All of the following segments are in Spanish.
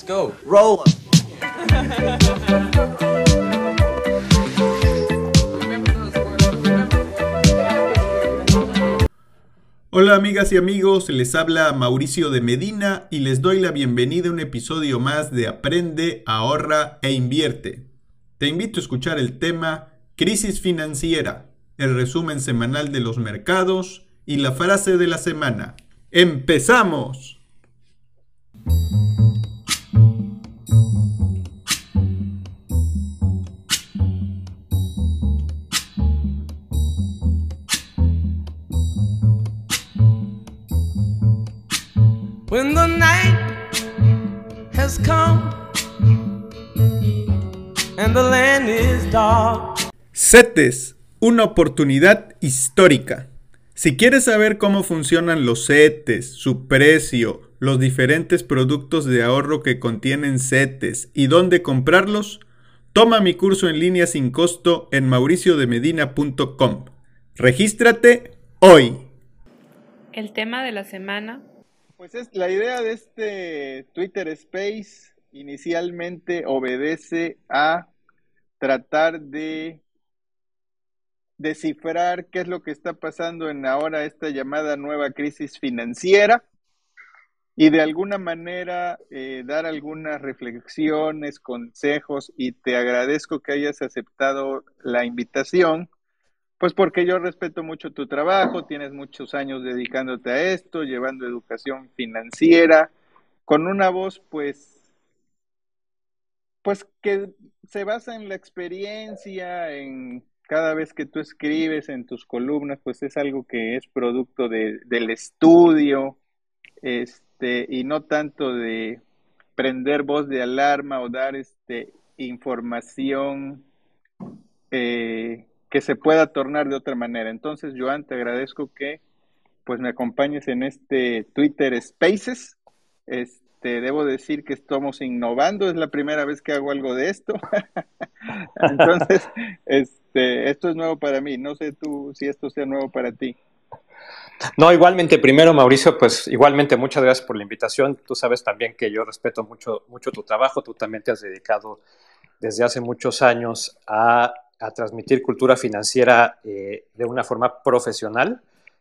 Let's go. Roll. Hola amigas y amigos, les habla Mauricio de Medina y les doy la bienvenida a un episodio más de Aprende, ahorra e invierte. Te invito a escuchar el tema Crisis financiera, el resumen semanal de los mercados y la frase de la semana. ¡Empezamos! When the night has come and the land is dark. CETES, una oportunidad histórica. Si quieres saber cómo funcionan los CETES, su precio, los diferentes productos de ahorro que contienen CETES y dónde comprarlos, toma mi curso en línea sin costo en mauriciodemedina.com. Regístrate hoy. El tema de la semana pues es la idea de este Twitter Space inicialmente obedece a tratar de descifrar qué es lo que está pasando en ahora esta llamada nueva crisis financiera y de alguna manera eh, dar algunas reflexiones, consejos y te agradezco que hayas aceptado la invitación pues porque yo respeto mucho tu trabajo, tienes muchos años dedicándote a esto, llevando educación financiera, con una voz pues, pues que se basa en la experiencia, en cada vez que tú escribes en tus columnas, pues es algo que es producto de, del estudio, este, y no tanto de prender voz de alarma o dar este información eh, que se pueda tornar de otra manera. Entonces, Joan, te agradezco que pues me acompañes en este Twitter Spaces. Este, debo decir que estamos innovando, es la primera vez que hago algo de esto. Entonces, este, esto es nuevo para mí. No sé tú si esto sea nuevo para ti. No, igualmente, primero, Mauricio, pues igualmente muchas gracias por la invitación. Tú sabes también que yo respeto mucho, mucho tu trabajo. Tú también te has dedicado desde hace muchos años a a transmitir cultura financiera eh, de una forma profesional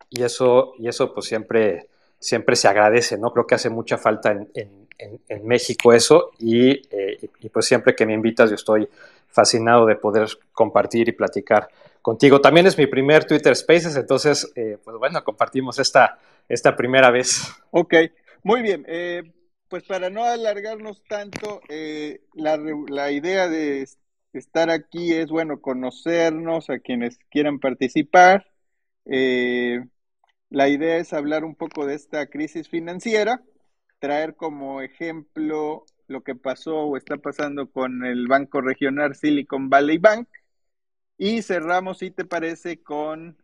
y eso, y eso pues siempre, siempre se agradece, ¿no? Creo que hace mucha falta en, en, México eso eh, y, y, pues siempre que me invitas yo estoy fascinado de poder compartir y platicar contigo. También es mi primer Twitter Spaces, entonces, eh, pues bueno, compartimos esta, esta primera vez. Ok, muy bien. pues para no alargarnos tanto, la, la idea de estar aquí es, bueno, conocernos a quienes quieran participar. Eh, la idea es hablar un poco de esta crisis financiera, traer como ejemplo lo que pasó o está pasando con el Banco Regional Silicon Valley Bank y cerramos, si te parece, con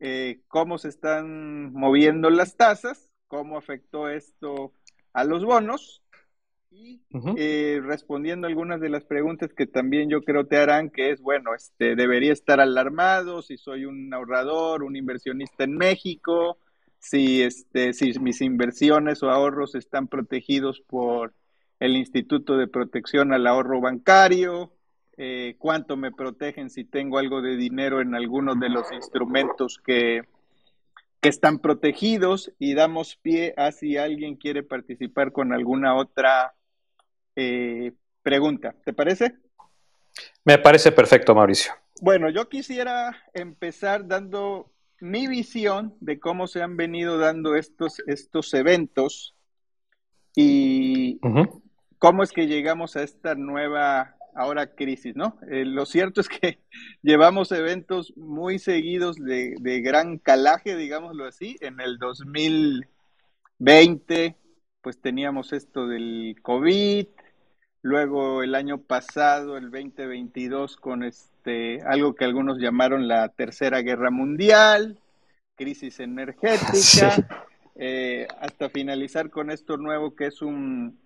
eh, cómo se están moviendo las tasas, cómo afectó esto a los bonos y eh, respondiendo algunas de las preguntas que también yo creo te harán, que es, bueno, este, debería estar alarmado si soy un ahorrador, un inversionista en México, si, este, si mis inversiones o ahorros están protegidos por el Instituto de Protección al Ahorro Bancario, eh, cuánto me protegen si tengo algo de dinero en algunos de los instrumentos que, que están protegidos y damos pie a si alguien quiere participar con alguna otra eh, pregunta. ¿Te parece? Me parece perfecto, Mauricio. Bueno, yo quisiera empezar dando mi visión de cómo se han venido dando estos, estos eventos y cómo es que llegamos a esta nueva ahora crisis, ¿no? Eh, lo cierto es que llevamos eventos muy seguidos de, de, gran calaje, digámoslo así. En el 2020, pues teníamos esto del COVID, Luego el año pasado, el 2022, con este algo que algunos llamaron la Tercera Guerra Mundial, crisis energética, eh, hasta finalizar con esto nuevo que es un,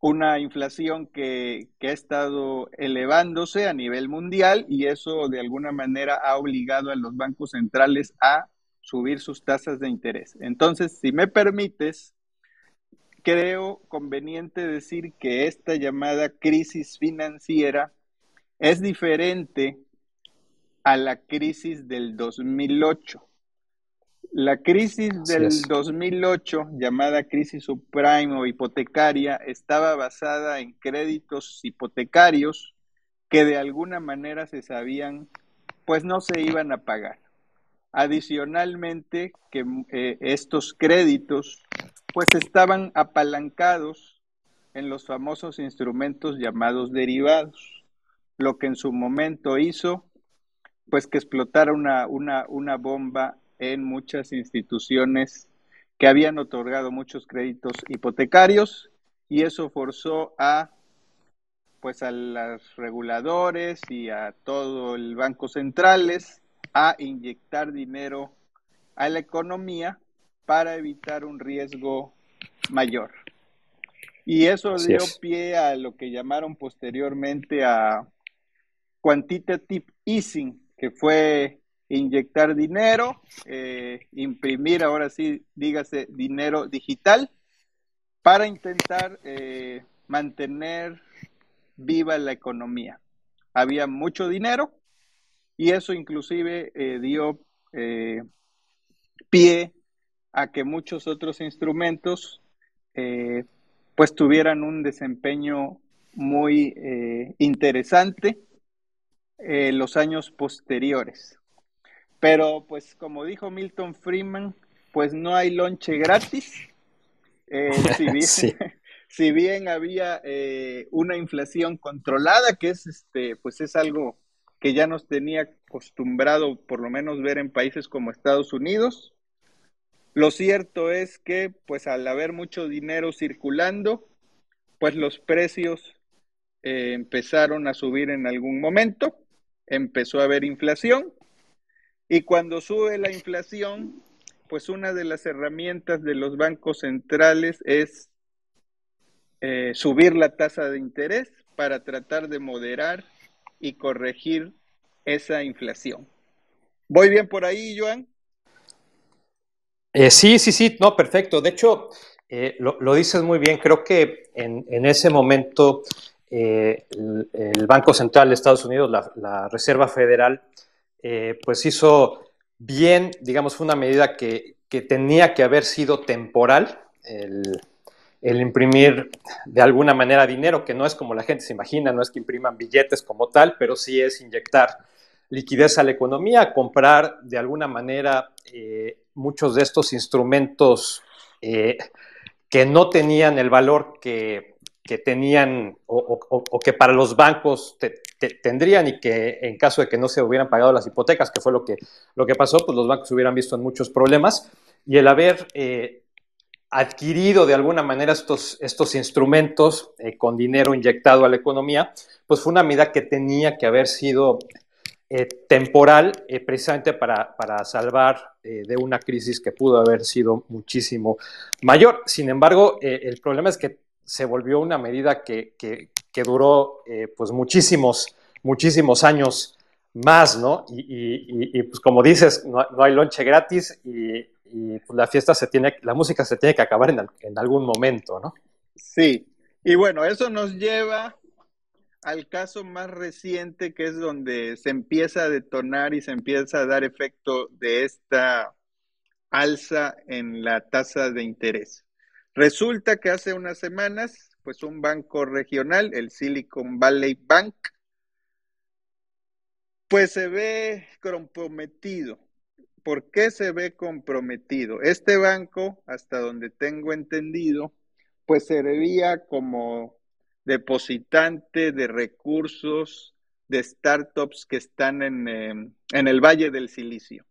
una inflación que, que, ha estado elevándose a nivel mundial y eso de alguna manera ha obligado a los bancos centrales a subir sus tasas de interés. Entonces, si me permites, creo conveniente decir que esta llamada crisis financiera es diferente a la crisis del 2008. La crisis del 2008, llamada crisis subprime o hipotecaria, estaba basada en créditos hipotecarios que de alguna manera se sabían, pues no se iban a pagar. Adicionalmente, que eh, estos créditos pues estaban apalancados en los famosos instrumentos llamados derivados, lo que en su momento hizo pues que explotara una, una, una bomba en muchas instituciones que habían otorgado muchos créditos hipotecarios y eso forzó a pues a los reguladores y a todo el banco centrales a inyectar dinero a la economía para evitar un riesgo mayor. Y eso dio pie a lo que llamaron posteriormente a quantitative easing, que fue inyectar dinero, eh, imprimir, ahora sí, dígase, dinero digital, para intentar eh, mantener viva la economía. Había mucho dinero, y eso inclusive eh, dio pie a que muchos otros instrumentos eh, pues tuvieran un desempeño muy interesante en los años posteriores. Pero pues como dijo Milton Freeman, pues no hay lonche gratis. si, bien, si, bien, había una inflación controlada, que es este, pues es algo que ya nos tenía acostumbrado por lo menos ver en países como Estados Unidos. Lo cierto es que, pues al haber mucho dinero circulando, pues los precios eh, empezaron a subir en algún momento, empezó a haber inflación y cuando sube la inflación, pues una de las herramientas de los bancos centrales es eh, subir la tasa de interés para tratar de moderar y corregir esa inflación. ¿Voy bien por ahí, Joan? Eh, sí, sí, sí, no, perfecto. De hecho, eh, lo, dices muy bien. Creo que en, ese momento eh, el, Banco Central de Estados Unidos, la, Reserva Federal, pues hizo bien, digamos, fue una medida que, que tenía que haber sido temporal. El, imprimir de alguna manera dinero, que no es como la gente se imagina, no es que impriman billetes como tal, pero sí es inyectar liquidez a la economía, comprar de alguna manera muchos de estos instrumentos eh, que no tenían el valor que, tenían o, que para los bancos tendrían y que en caso de que no se hubieran pagado las hipotecas, que fue lo que, lo que pasó, pues los bancos hubieran visto en muchos problemas. Y el haber eh, adquirido de alguna manera estos, estos instrumentos eh, con dinero inyectado a la economía, pues fue una medida que tenía que haber sido eh, temporal eh, precisamente para, salvar de una crisis que pudo haber sido muchísimo mayor. Sin embargo, el problema es que se volvió una medida que, duró pues muchísimos, muchísimos años más, ¿no? Y, pues como dices, no, no hay lonche gratis y y pues, la fiesta se tiene, la música se tiene que acabar en, algún momento, ¿no? Sí, y bueno, eso nos lleva al caso más reciente, que es donde se empieza a detonar y se empieza a dar efecto de esta alza en la tasa de interés. Resulta que hace unas semanas, pues un banco regional, el Silicon Valley Bank, pues se ve comprometido ¿por qué se ve comprometido? Este banco, hasta donde tengo entendido, pues servía como depositante de recursos de startups que están en, em, en, el Valle del Silicio.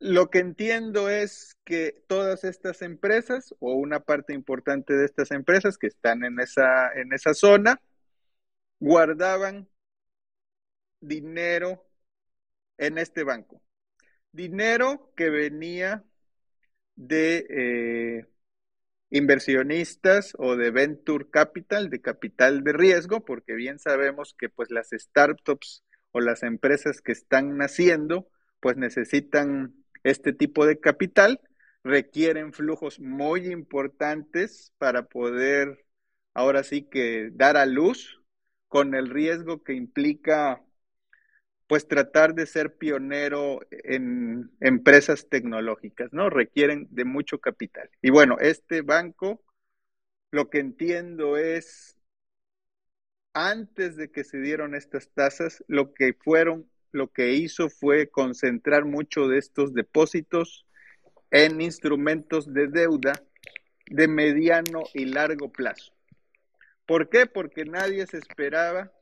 Lo que entiendo es que todas estas empresas, o una parte importante de estas empresas que están en esa, en esa zona, guardaban dinero en este banco dinero que venía de eh, inversionistas o de venture capital, de capital de riesgo, porque bien sabemos que pues las startups o las empresas que están naciendo pues necesitan este tipo de capital, requieren flujos muy importantes para poder ahora sí que dar a luz con el riesgo que implica pues tratar de ser pionero en empresas tecnológicas, ¿no? Requieren de mucho capital. Y bueno, este banco, lo que entiendo es, antes de que se dieron estas tasas, lo que fueron, lo que hizo fue concentrar mucho de estos depósitos en instrumentos de deuda de mediano y largo plazo. ¿Por qué? Porque nadie se esperaba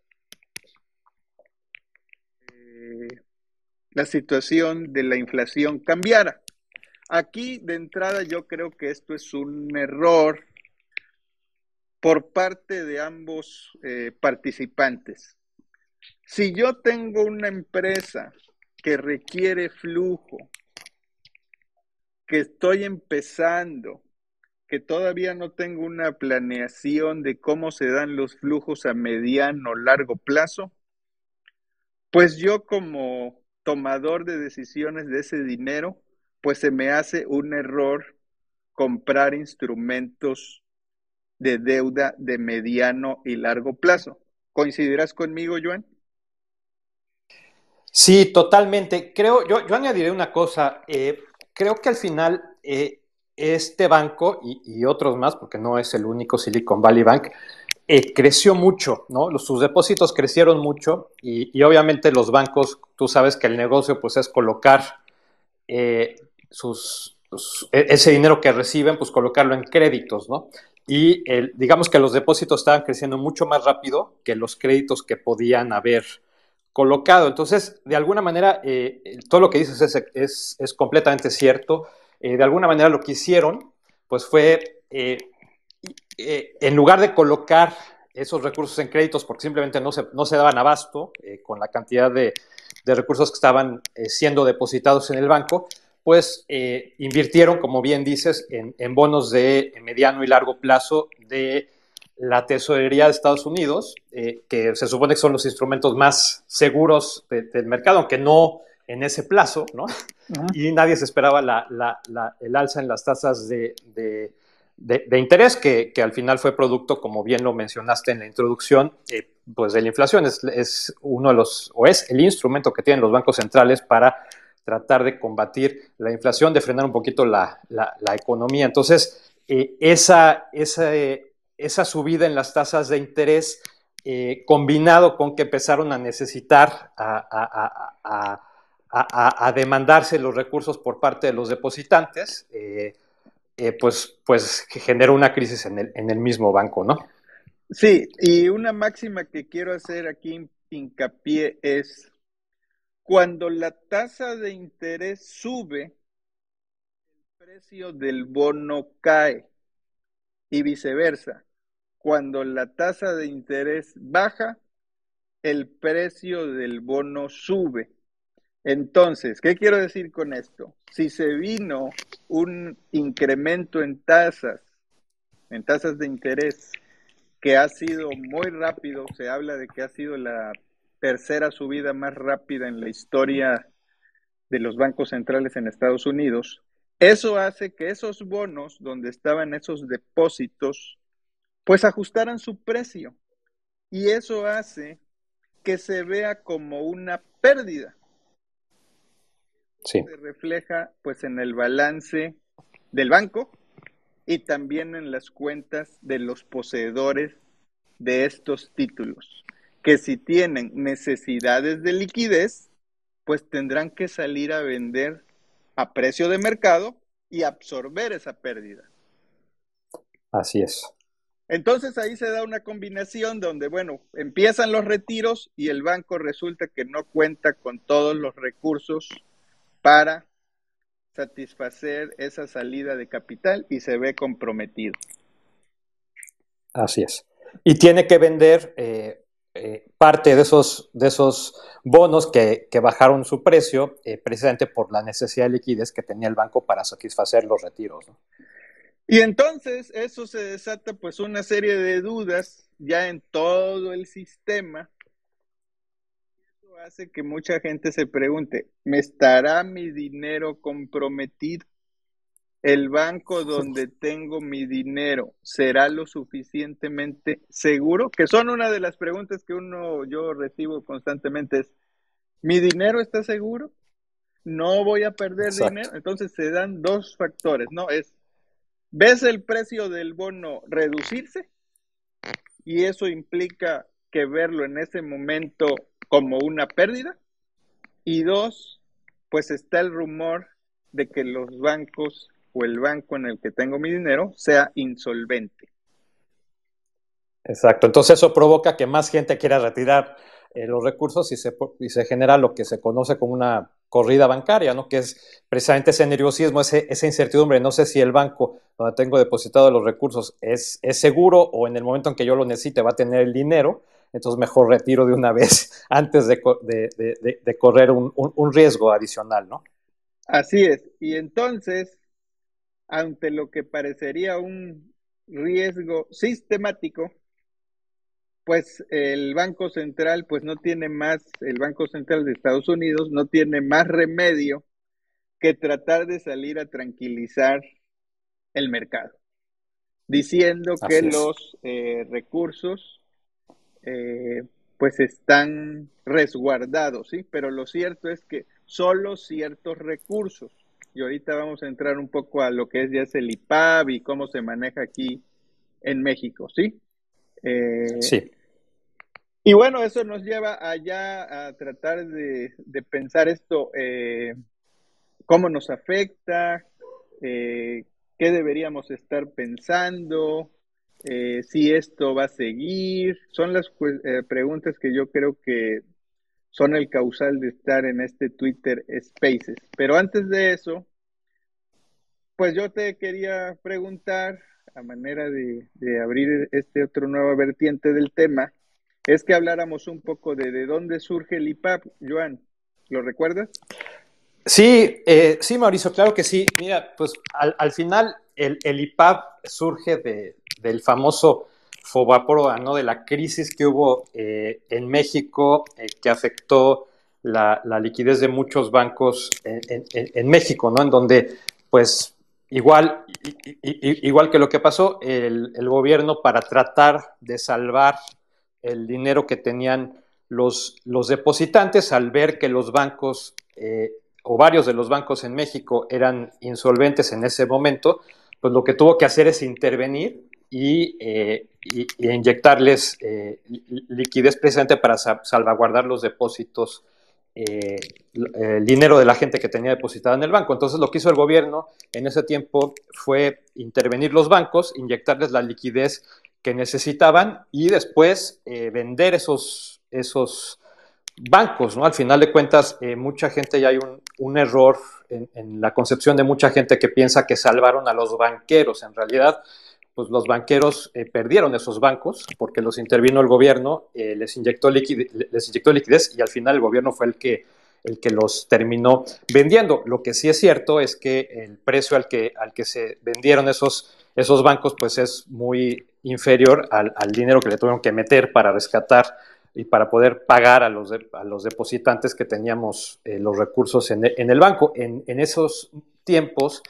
la situación de la inflación cambiara. Aquí de entrada yo creo que esto es un error por parte de ambos eh, participantes. Si yo tengo una empresa que requiere flujo, que estoy empezando, que todavía no tengo una planeación de cómo se dan los flujos a mediano o largo plazo, pues yo como tomador de decisiones de ese dinero, pues se me hace un error comprar instrumentos de deuda de mediano y largo plazo. ¿Coincidirás conmigo, Joan? Sí, totalmente. Creo, yo, yo añadiré una cosa. Eh, creo que al final eh, este banco y, otros más, porque no es el único Silicon Valley Bank, eh, creció mucho, ¿no? sus depósitos crecieron mucho y, obviamente los bancos, tú sabes que el negocio pues es colocar eh, e, ese dinero que reciben, pues colocarlo en créditos, ¿no? Y digamos que los depósitos estaban creciendo mucho más rápido que los créditos que podían haber colocado. Entonces, de alguna manera, eh, todo lo que dices es, completamente cierto. De alguna manera lo que hicieron, pues fue, eh, eh, en lugar de colocar esos recursos en créditos porque simplemente no se, no se daban abasto con la cantidad de, recursos que estaban siendo depositados en el banco, pues invirtieron, como bien dices, en, bonos de mediano y largo plazo de la tesorería de Estados Unidos, que se supone que son los instrumentos más seguros del mercado, aunque no en ese plazo, ¿no? Y nadie se esperaba el alza en las tasas de, interés, que, al final fue producto, como bien lo mencionaste en la introducción, eh, pues de la inflación. Es, uno de los, o es el instrumento que tienen los bancos centrales para tratar de combatir la inflación, de frenar un poquito la, economía. Entonces, eh, esa, esa, subida en las tasas de interés, eh, combinado con que empezaron a necesitar a a, demandarse los recursos por parte de los depositantes, eh, pues, pues genera una crisis en el, en el mismo banco, ¿no? Sí, y una máxima que quiero hacer aquí hincapié es cuando la tasa de interés sube, el precio del bono cae y viceversa. Cuando la tasa de interés baja, el precio del bono sube. Entonces, ¿qué quiero decir con esto? Si se vino un incremento en tasas, en tasas de interés, que ha sido muy rápido, se habla de que ha sido la tercera subida más rápida en la historia de los bancos centrales en Estados Unidos, eso hace que esos bonos donde estaban esos depósitos, pues ajustaran su precio. Y eso hace que se vea como una pérdida se refleja pues en el balance del banco y también en las cuentas de los poseedores de estos títulos, que si tienen necesidades de liquidez, pues tendrán que salir a vender a precio de mercado y absorber esa pérdida. Así es. Entonces ahí se da una combinación donde, bueno, empiezan los retiros y el banco resulta que no cuenta con todos los recursos para satisfacer esa salida de capital y se ve comprometido. Así es. Y tiene que vender eh, eh, parte de esos, de esos bonos que, bajaron su precio eh, precisamente por la necesidad de liquidez que tenía el banco para satisfacer los retiros. Y entonces eso se desata pues una serie de dudas ya en todo el sistema hace que mucha gente se pregunte, ¿me estará mi dinero comprometido? el banco donde tengo mi dinero será lo suficientemente seguro? Que son una de las preguntas que uno yo recibo constantemente es ¿mi dinero está seguro? No voy a perder dinero. Entonces se dan dos factores, ¿no? Es ¿ves el precio del bono reducirse? Y eso implica que verlo en ese momento como una pérdida. Y dos, pues está el rumor de que los bancos o el banco en el que tengo mi dinero sea insolvente. Exacto, entonces eso provoca que más gente quiera retirar eh, los recursos y se, y se genera lo que se conoce como una corrida bancaria, ¿no? que es precisamente ese nerviosismo, ese, esa incertidumbre. No sé si el banco donde tengo depositado los recursos es, es seguro o en el momento en que yo lo necesite va a tener el dinero, entonces mejor retiro de una vez antes de, de, de, correr un, un, un riesgo adicional, ¿no? Así es. Y entonces, ante lo que parecería un riesgo sistemático, pues el Banco Central pues no tiene más, el Banco Central de Estados Unidos no tiene más remedio que tratar de salir a tranquilizar el mercado, diciendo que los eh, recursos eh, pues están resguardados, ¿sí? Pero lo cierto es que solo ciertos recursos y ahorita vamos a entrar un poco a lo que es ya es el IPAB y cómo se maneja aquí en México, ¿sí? Eh, sí. Y bueno, eso nos lleva allá a tratar de, pensar esto, eh, cómo nos afecta, eh, qué deberíamos estar pensando, si esto va a seguir. Son las preguntas que yo creo que son el causal de estar en este Twitter Spaces. Pero antes de eso, pues yo te quería preguntar, a manera de, abrir este otro nuevo vertiente del tema, es que habláramos un poco de, de dónde surge el IPAP, Joan. ¿Lo recuerdas? Sí, eh, sí, Mauricio, claro que sí. Mira, pues al, final el, el, IPAP surge de, del famoso Fobaproa, ¿no? De la crisis que hubo eh, en México eh, que afectó la, liquidez de muchos bancos en, México, ¿no? En donde, pues, igual, igual que lo que pasó, el, gobierno para tratar de salvar el dinero que tenían los, los depositantes al ver que los bancos eh, o varios de los bancos en México eran insolventes en ese momento, pues lo que tuvo que hacer es intervenir y, eh, inyectarles eh, liquidez precisamente para salvaguardar los depósitos, eh, el dinero de la gente que tenía depositada en el banco. Entonces lo que hizo el gobierno en ese tiempo fue intervenir los bancos, inyectarles la liquidez que necesitaban y después vender esos, esos bancos, ¿no? Al final de cuentas, mucha gente ya hay un, error en, la concepción de mucha gente que piensa que salvaron a los banqueros. En realidad, pues los banqueros eh, perdieron esos bancos porque los intervino el gobierno, eh, les, inyectó liquidez, les inyectó liquidez y al final el gobierno fue el que, el que los terminó vendiendo. Lo que sí es cierto es que el precio al que, al que se vendieron esos, esos bancos pues es muy inferior al, dinero que le tuvieron que meter para rescatar y para poder pagar a los, a los depositantes que teníamos eh, los recursos en, el banco. En, esos tiempos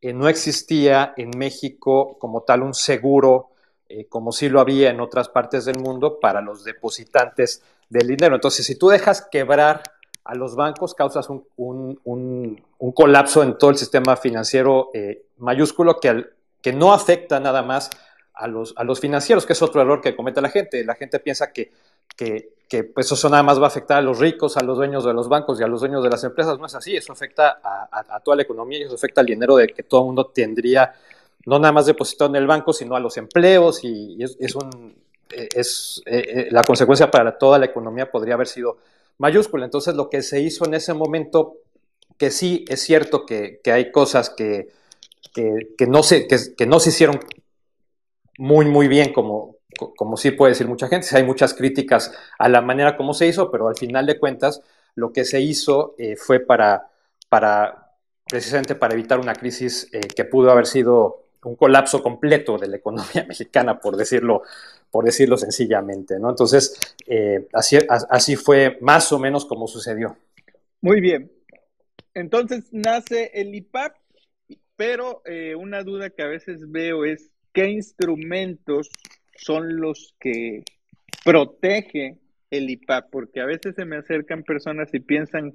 eh, no existía en México como tal un seguro, eh, como sí lo había en otras partes del mundo, para los depositantes del dinero. Entonces, si tú dejas quebrar a los bancos, causas un, colapso en todo el sistema financiero mayúsculo que, que no afecta nada más a los, a los financieros, que es otro error que comete la gente. La gente piensa que que, pues eso nada más va a afectar a los ricos, a los dueños de los bancos y a los dueños de las empresas. No es así, eso afecta a, toda la economía y eso afecta al dinero de que todo el mundo tendría, no nada más depositado en el banco, sino a los empleos y, es, un, es eh, eh, la consecuencia para toda la economía podría haber sido mayúscula. Entonces lo que se hizo en ese momento, que sí es cierto que, hay cosas que, que, no se, que no se hicieron muy, muy bien como, como sí puede decir mucha gente, hay muchas críticas a la manera como se hizo, pero al final de cuentas lo que se hizo eh, fue para, para, precisamente para evitar una crisis eh, que pudo haber sido un colapso completo de la economía mexicana, por decirlo, por decirlo sencillamente. ¿no? Entonces, eh, así, así fue más o menos como sucedió. Muy bien. Entonces nace el IPAP pero una duda que a veces veo es qué instrumentos son los que protege el IPAP, porque a veces se me acercan personas y piensan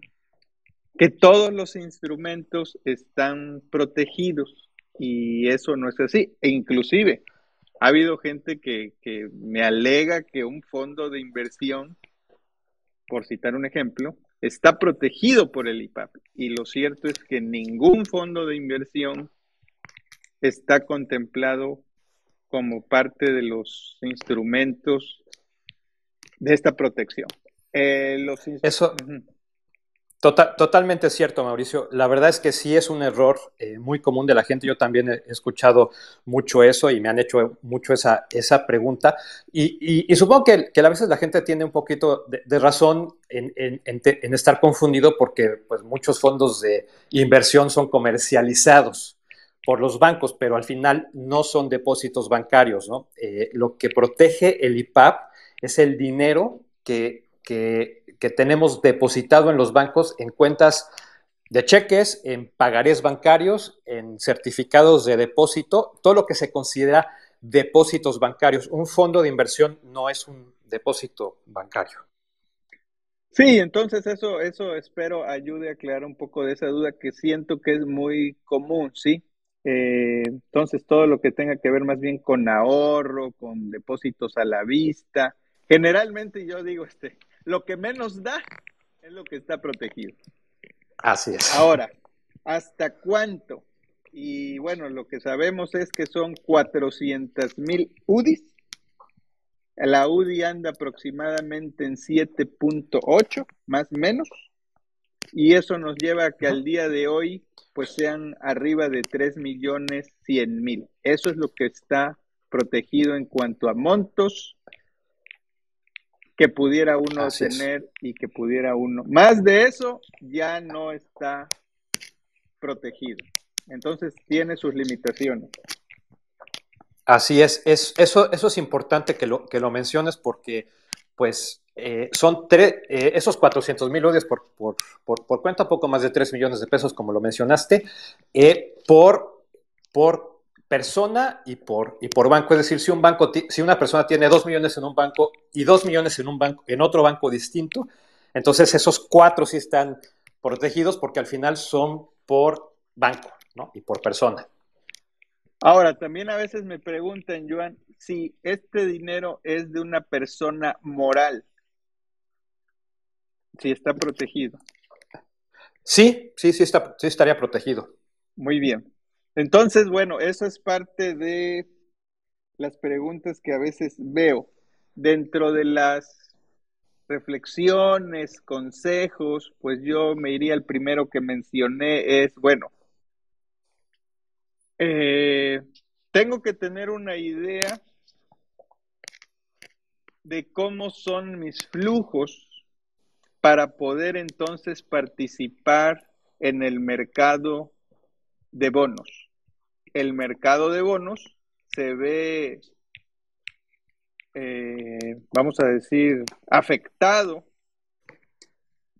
que todos los instrumentos están protegidos y eso no es así. E inclusive ha habido gente que, que me alega que un fondo de inversión, por citar un ejemplo, está protegido por el IPAP. Y lo cierto es que ningún fondo de inversión está contemplado como parte de los instrumentos de esta protección. Eh, los Eso, Total, totalmente cierto, Mauricio. La verdad es que sí es un error eh, muy común de la gente. Yo también he escuchado mucho eso y me han hecho mucho esa, esa pregunta. Y, supongo que, a veces la gente tiene un poquito de, razón en, en, estar confundido porque pues, muchos fondos de inversión son comercializados por los bancos, pero al final no son depósitos bancarios. ¿no? Eh, lo que protege el IPAP es el dinero que, que tenemos depositado en los bancos en cuentas de cheques, en pagarés bancarios, en certificados de depósito, todo lo que se considera depósitos bancarios. Un fondo de inversión no es un depósito bancario. Sí, entonces eso, eso espero ayude a aclarar un poco de esa duda que siento que es muy común, ¿sí? Eh, entonces todo lo que tenga que ver más bien con ahorro, con depósitos a la vista. Generalmente yo digo, este, lo que menos da es lo que está protegido. Así es. Ahora, ¿hasta cuánto? Y bueno, lo que sabemos es que son 400 mil UDIs. La UDI anda aproximadamente en 7.8, más o menos. Y eso nos lleva a que al día de hoy, pues sean arriba de 3 millones 100 mil. Eso es lo que está protegido en cuanto a montos que pudiera uno tener y que pudiera uno. Más de eso ya no está protegido. Entonces tiene sus limitaciones. Así es, es eso, eso es importante que lo, que lo menciones porque pues eh, son tres, eh, esos 400 mil UDIs por, por, por, cuenta, poco más de 3 millones de pesos, como lo mencionaste, eh, por, por persona y por, y por banco. Es decir, si un banco, si una persona tiene dos millones en un banco y dos millones en un banco, en otro banco distinto, entonces esos cuatro sí están protegidos porque al final son por banco, ¿no? Y por persona. Ahora, también a veces me preguntan, Joan, si este dinero es de una persona moral, si está protegido. Sí, sí, sí, está, sí estaría protegido. Muy bien. Entonces, bueno, eso es parte de las preguntas que a veces veo. Dentro de las reflexiones, consejos, pues yo me iría al primero que mencioné, es, bueno, eh, tengo que tener una idea de cómo son mis flujos para poder entonces participar en el mercado de bonos. El mercado de bonos se ve, eh, vamos a decir, afectado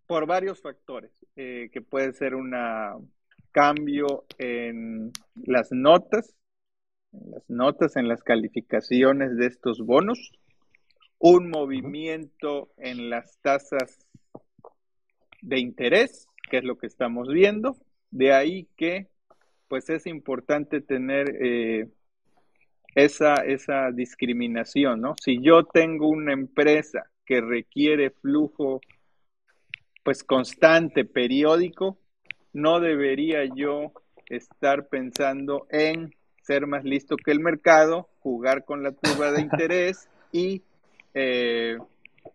por varios factores, eh, que puede ser un cambio en las notas, en las notas, en las calificaciones de estos bonos, un movimiento en las tasas de interés, que es lo que estamos viendo, de ahí que pues es importante tener eh, esa, esa discriminación, ¿no? Si yo tengo una empresa que requiere flujo pues constante, periódico, no debería yo estar pensando en ser más listo que el mercado, jugar con la turba de interés y eh,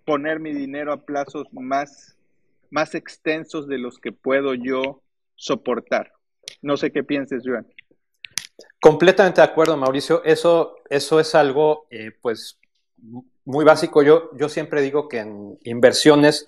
poner mi dinero a plazos más, más extensos de los que puedo yo soportar. No sé qué pienses, Joan. Completamente de acuerdo, Mauricio. Eso, eso es algo, eh, pues, muy básico. Yo, yo siempre digo que en inversiones,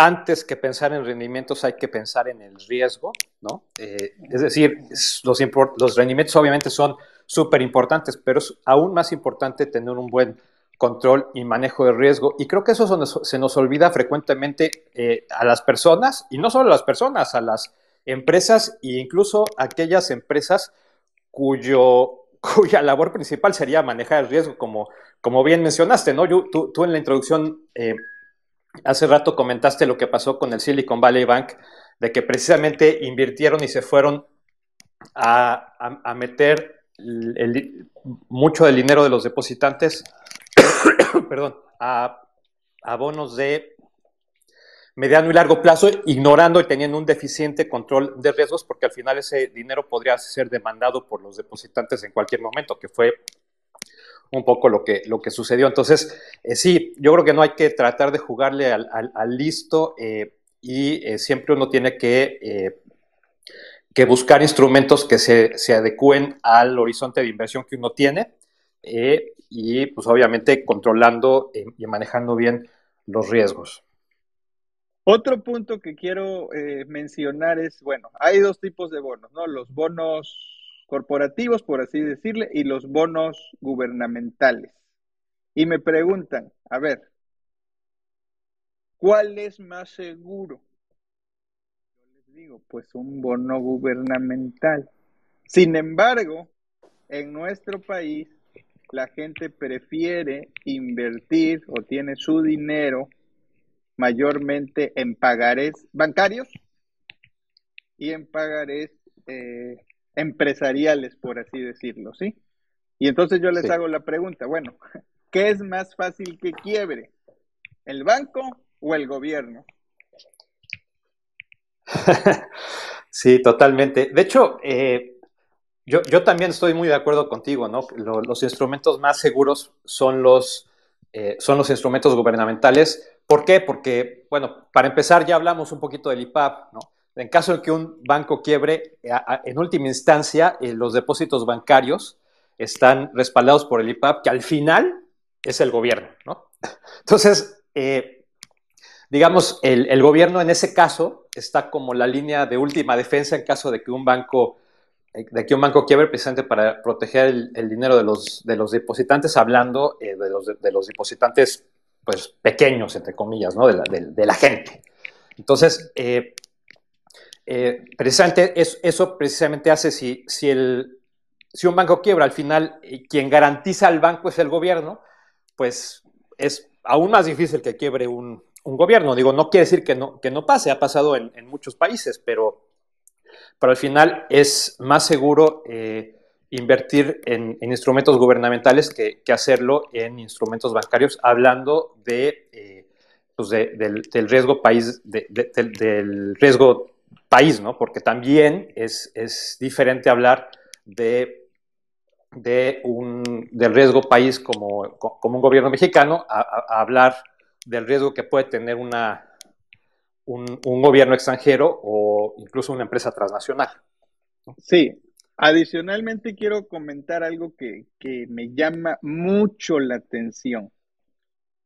antes que pensar en rendimientos, hay que pensar en el riesgo, ¿no? Eh, es decir, los, rendimientos obviamente son súper importantes, pero es aún más importante tener un buen control y manejo de riesgo. Y creo que eso se nos, olvida frecuentemente eh, a las personas, y no solo a las personas, a las empresas e incluso aquellas empresas cuyo, cuya labor principal sería manejar el riesgo, como, como bien mencionaste, ¿no? tú, tú, en la introducción eh, hace rato comentaste lo que pasó con el Silicon Valley Bank, de que precisamente invirtieron y se fueron a, a, meter mucho del dinero de los depositantes, perdón, a, a bonos de mediano y largo plazo, ignorando y teniendo un deficiente control de riesgos, porque al final ese dinero podría ser demandado por los depositantes en cualquier momento, que fue un poco lo que, lo que sucedió. Entonces, eh, sí, yo creo que no hay que tratar de jugarle al, listo eh, y eh, siempre uno tiene que, que buscar instrumentos que se, se, adecúen al horizonte de inversión que uno tiene y pues obviamente controlando y manejando bien los riesgos. Otro punto que quiero mencionar es, bueno, hay dos tipos de bonos, ¿no? Los bonos corporativos, por así decirle, y los bonos gubernamentales. Y me preguntan, a ver, ¿cuál es más seguro? Yo les digo, pues un bono gubernamental. Sin embargo, en nuestro país, la gente prefiere invertir o tiene su dinero mayormente en pagarés bancarios y en pagarés eh, empresariales, por así decirlo, ¿sí? Y entonces yo les hago la pregunta, bueno, ¿qué es más fácil que quiebre? ¿El banco o el gobierno? Sí, totalmente. De hecho, eh, yo, yo, también estoy muy de acuerdo contigo, ¿no? los instrumentos más seguros son los, eh, son los instrumentos gubernamentales ¿Por qué? Porque, bueno, para empezar ya hablamos un poquito del IPAP, ¿no? En caso de que un banco quiebre, en última instancia, eh, los depósitos bancarios están respaldados por el IPAP, que al final es el gobierno, ¿no? Entonces, eh, digamos, el, gobierno en ese caso está como la línea de última defensa en caso de que un banco, eh, de que un banco quiebre precisamente para proteger el, dinero de los, de los depositantes, hablando de, los, de los depositantes pues, pequeños, entre comillas, ¿no? de, la, de, la gente. Entonces, eh, eh, precisamente eso, precisamente hace si, si, el, si un banco quiebra, al final eh, quien garantiza al banco es el gobierno, pues es aún más difícil que quiebre un, un gobierno. Digo, no quiere decir que no, que no pase, ha pasado en, en muchos países, pero, pero al final es más seguro invertir en, instrumentos gubernamentales que, hacerlo en instrumentos bancarios, hablando de, eh, pues del, riesgo país, del, riesgo país, ¿no? Porque también es, es diferente hablar de, de un, del riesgo país como, como un gobierno mexicano a, hablar del riesgo que puede tener una, un, un gobierno extranjero o incluso una empresa transnacional. Sí, Adicionalmente quiero comentar algo que, me llama mucho la atención.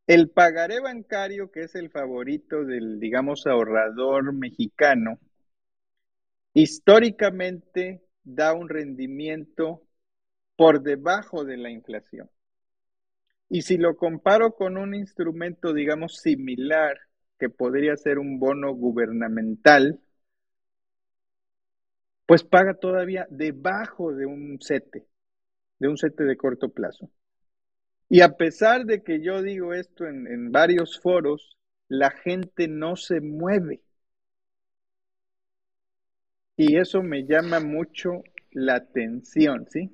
El pagaré bancario, que es el favorito del, digamos, ahorrador mexicano, históricamente da un rendimiento por debajo de la inflación. Y si lo comparo con un instrumento, digamos, similar, que podría ser un bono gubernamental, pues paga todavía debajo de un sete, de un sete de corto plazo. Y a pesar de que yo digo esto en, varios foros, la gente no se mueve. Y eso me llama mucho la atención, ¿sí?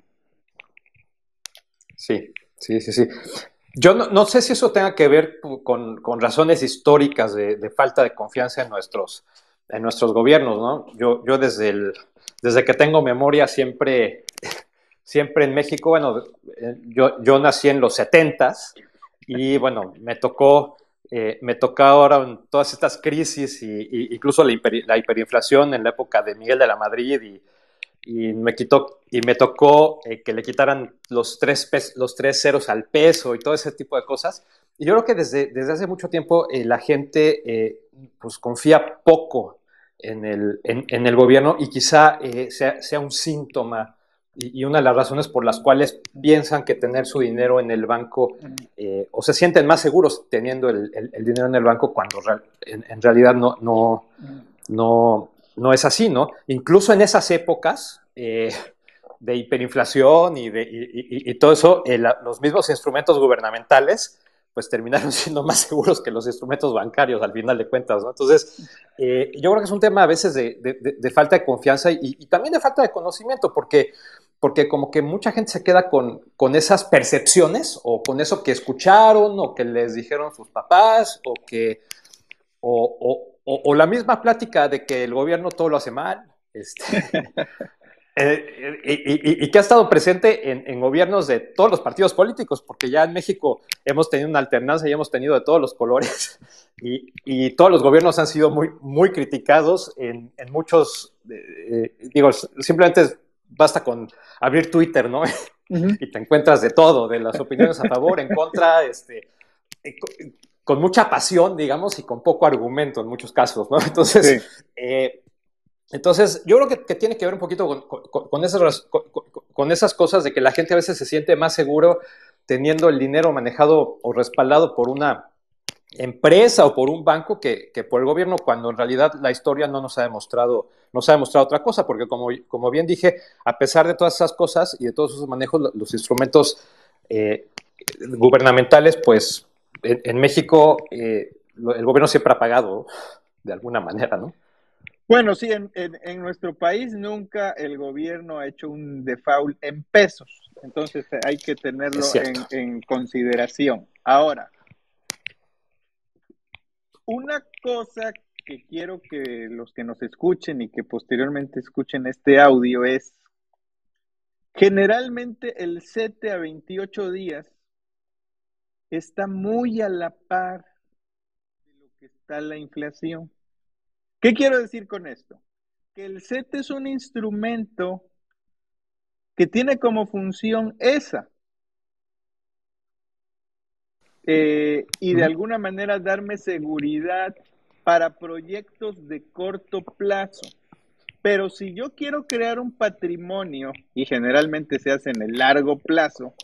Sí, sí, sí, sí. Yo no, sé si eso tenga que ver con, razones históricas de, falta de confianza en nuestros, en nuestros gobiernos, ¿no? Yo, yo desde el, desde que tengo memoria siempre, siempre en México, bueno, yo, yo nací en los 70 y bueno, me tocó, eh, me tocó ahora todas estas crisis y, incluso la, hiperinflación en la época de Miguel de la Madrid y, me quitó y me tocó eh, que le quitaran los tres, ceros al peso y todo ese tipo de cosas. Y yo creo que desde, hace mucho tiempo eh, la gente pues confía poco en el, gobierno y quizá eh, sea, un síntoma y, una de las razones por las cuales piensan que tener su dinero en el banco eh, o se sienten más seguros teniendo el, el, dinero en el banco cuando en, realidad no, no, no, no es así, ¿no? Incluso en esas épocas eh, de hiperinflación y, de, y, todo eso, los mismos instrumentos gubernamentales pues terminaron siendo más seguros que los instrumentos bancarios al final de cuentas, ¿no? Entonces, eh, yo creo que es un tema a veces de, de falta de confianza y, también de falta de conocimiento, porque, porque como que mucha gente se queda con, con esas percepciones o con eso que escucharon o que les dijeron sus papás o que... O, o, la misma plática de que el gobierno todo lo hace mal, este, eh, y, que ha estado presente en, gobiernos de todos los partidos políticos, porque ya en México hemos tenido una alternancia y hemos tenido de todos los colores, y, todos los gobiernos han sido muy, muy criticados en, muchos, eh, digo, simplemente basta con abrir Twitter, ¿no? Y te encuentras de todo, de las opiniones a favor, en contra, este, eh, con mucha pasión, digamos, y con poco argumento en muchos casos, ¿no? Entonces, eh, entonces yo creo que, tiene que ver un poquito con, esas, con, esas cosas de que la gente a veces se siente más seguro teniendo el dinero manejado o respaldado por una empresa o por un banco que, por el gobierno, cuando en realidad la historia no nos ha demostrado, nos ha demostrado otra cosa, porque como, como bien dije, a pesar de todas esas cosas y de todos esos manejos, los instrumentos eh, gubernamentales, pues en, México eh, el gobierno siempre ha pagado de alguna manera, ¿no? Bueno, sí, en, nuestro país nunca el gobierno ha hecho un default en pesos, entonces hay que tenerlo en, consideración. Ahora, una cosa que quiero que los que nos escuchen y que posteriormente escuchen este audio es, generalmente el 7 a 28 días está muy a la par de lo que está la inflación. ¿Qué quiero decir con esto? Que el SET es un instrumento que tiene como función esa. Eh, y de alguna manera darme seguridad para proyectos de corto plazo. Pero si yo quiero crear un patrimonio, y generalmente se hace en el largo plazo,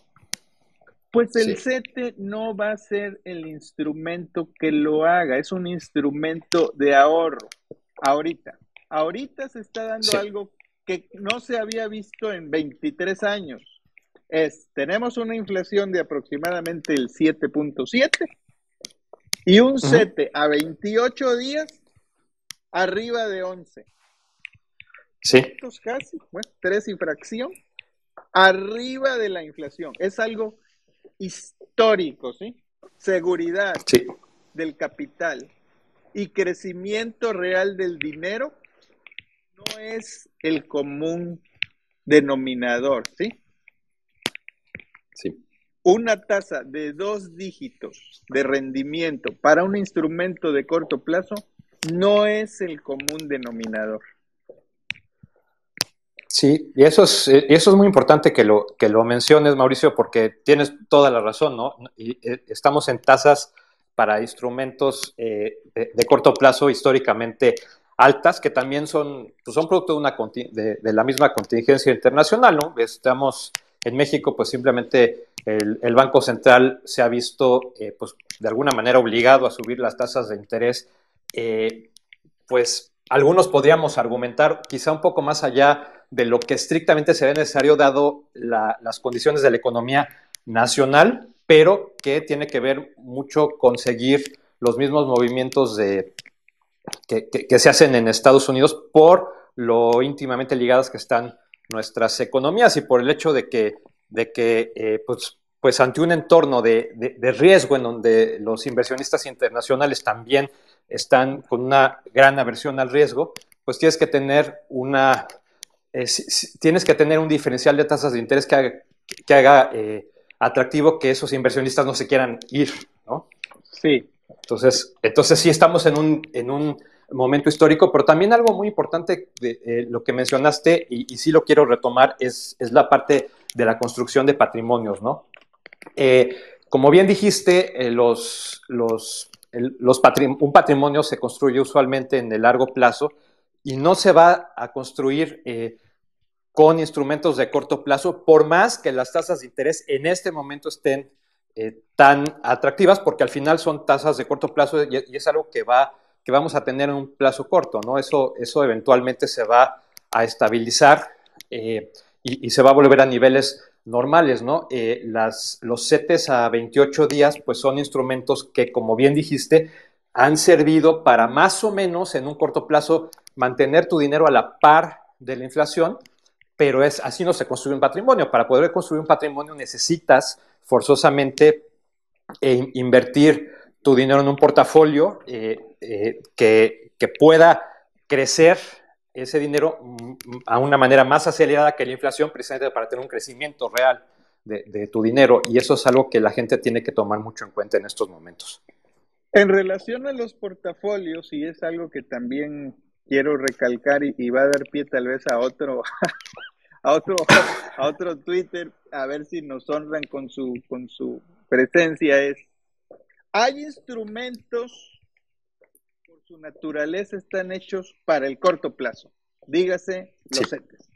pues el CETE no va a ser el instrumento que lo haga, es un instrumento de ahorro. Ahorita, ahorita se está dando algo que no se había visto en 23 años. Es, tenemos una inflación de aproximadamente el 7.7 y un CETE a 28 días arriba de 11. Sí. Casi, bueno, tres y fracción, arriba de la inflación. Es algo histórico, ¿sí? Seguridad del capital y crecimiento real del dinero no es el común denominador, ¿sí? Sí. Una tasa de dos dígitos de rendimiento para un instrumento de corto plazo no es el común denominador. Sí, y eso es, eh, eso es muy importante que lo, que lo menciones, Mauricio, porque tienes toda la razón, ¿no? Y, eh, estamos en tasas para instrumentos eh, de, corto plazo históricamente altas, que también son, pues son producto de, una, de, la misma contingencia internacional, ¿no? Estamos en México, pues simplemente el, Banco Central se ha visto, pues de alguna manera obligado a subir las tasas de interés, pues algunos podríamos argumentar quizá un poco más allá de lo que estrictamente sería necesario dado las condiciones de la economía nacional, pero que tiene que ver mucho con seguir los mismos movimientos de, que, se hacen en Estados Unidos por lo íntimamente ligadas que están nuestras economías y por el hecho de que, de que eh, pues, pues ante un entorno de, de, riesgo en donde los inversionistas internacionales también están con una gran aversión al riesgo, pues tienes que tener una tienes que tener un diferencial de tasas de interés que haga, que haga eh, atractivo que esos inversionistas no se quieran ir, ¿no? Sí. Entonces, entonces sí estamos en un, en un momento histórico, pero también algo muy importante de eh, lo que mencionaste, y, sí lo quiero retomar, es, es, la parte de la construcción de patrimonios, ¿no? Eh, como bien dijiste, los, los, los un patrimonio se construye usualmente en el largo plazo y no se va a construir con instrumentos de corto plazo, por más que las tasas de interés en este momento estén eh, tan atractivas, porque al final son tasas de corto plazo y, es algo que va que vamos a tener en un plazo corto, ¿no? Eso, eso eventualmente se va a estabilizar eh, y, se va a volver a niveles normales, ¿no? Eh, las, los CETES a 28 días, pues son instrumentos que, como bien dijiste, han servido para más o menos en un corto plazo mantener tu dinero a la par de la inflación, pero es así no se construye un patrimonio. Para poder construir un patrimonio necesitas forzosamente eh, invertir tu dinero en un portafolio eh, eh, que, que, pueda crecer ese dinero mm, a una manera más acelerada que la inflación, precisamente para tener un crecimiento real de, de tu dinero. Y eso es algo que la gente tiene que tomar mucho en cuenta en estos momentos. En relación a los portafolios, y es algo que también quiero recalcar y, va a dar pie tal vez a otro, a otro, a otro Twitter, a ver si nos honran con su, con su presencia, es, hay instrumentos, por su naturaleza, están hechos para el corto plazo, dígase los CETES.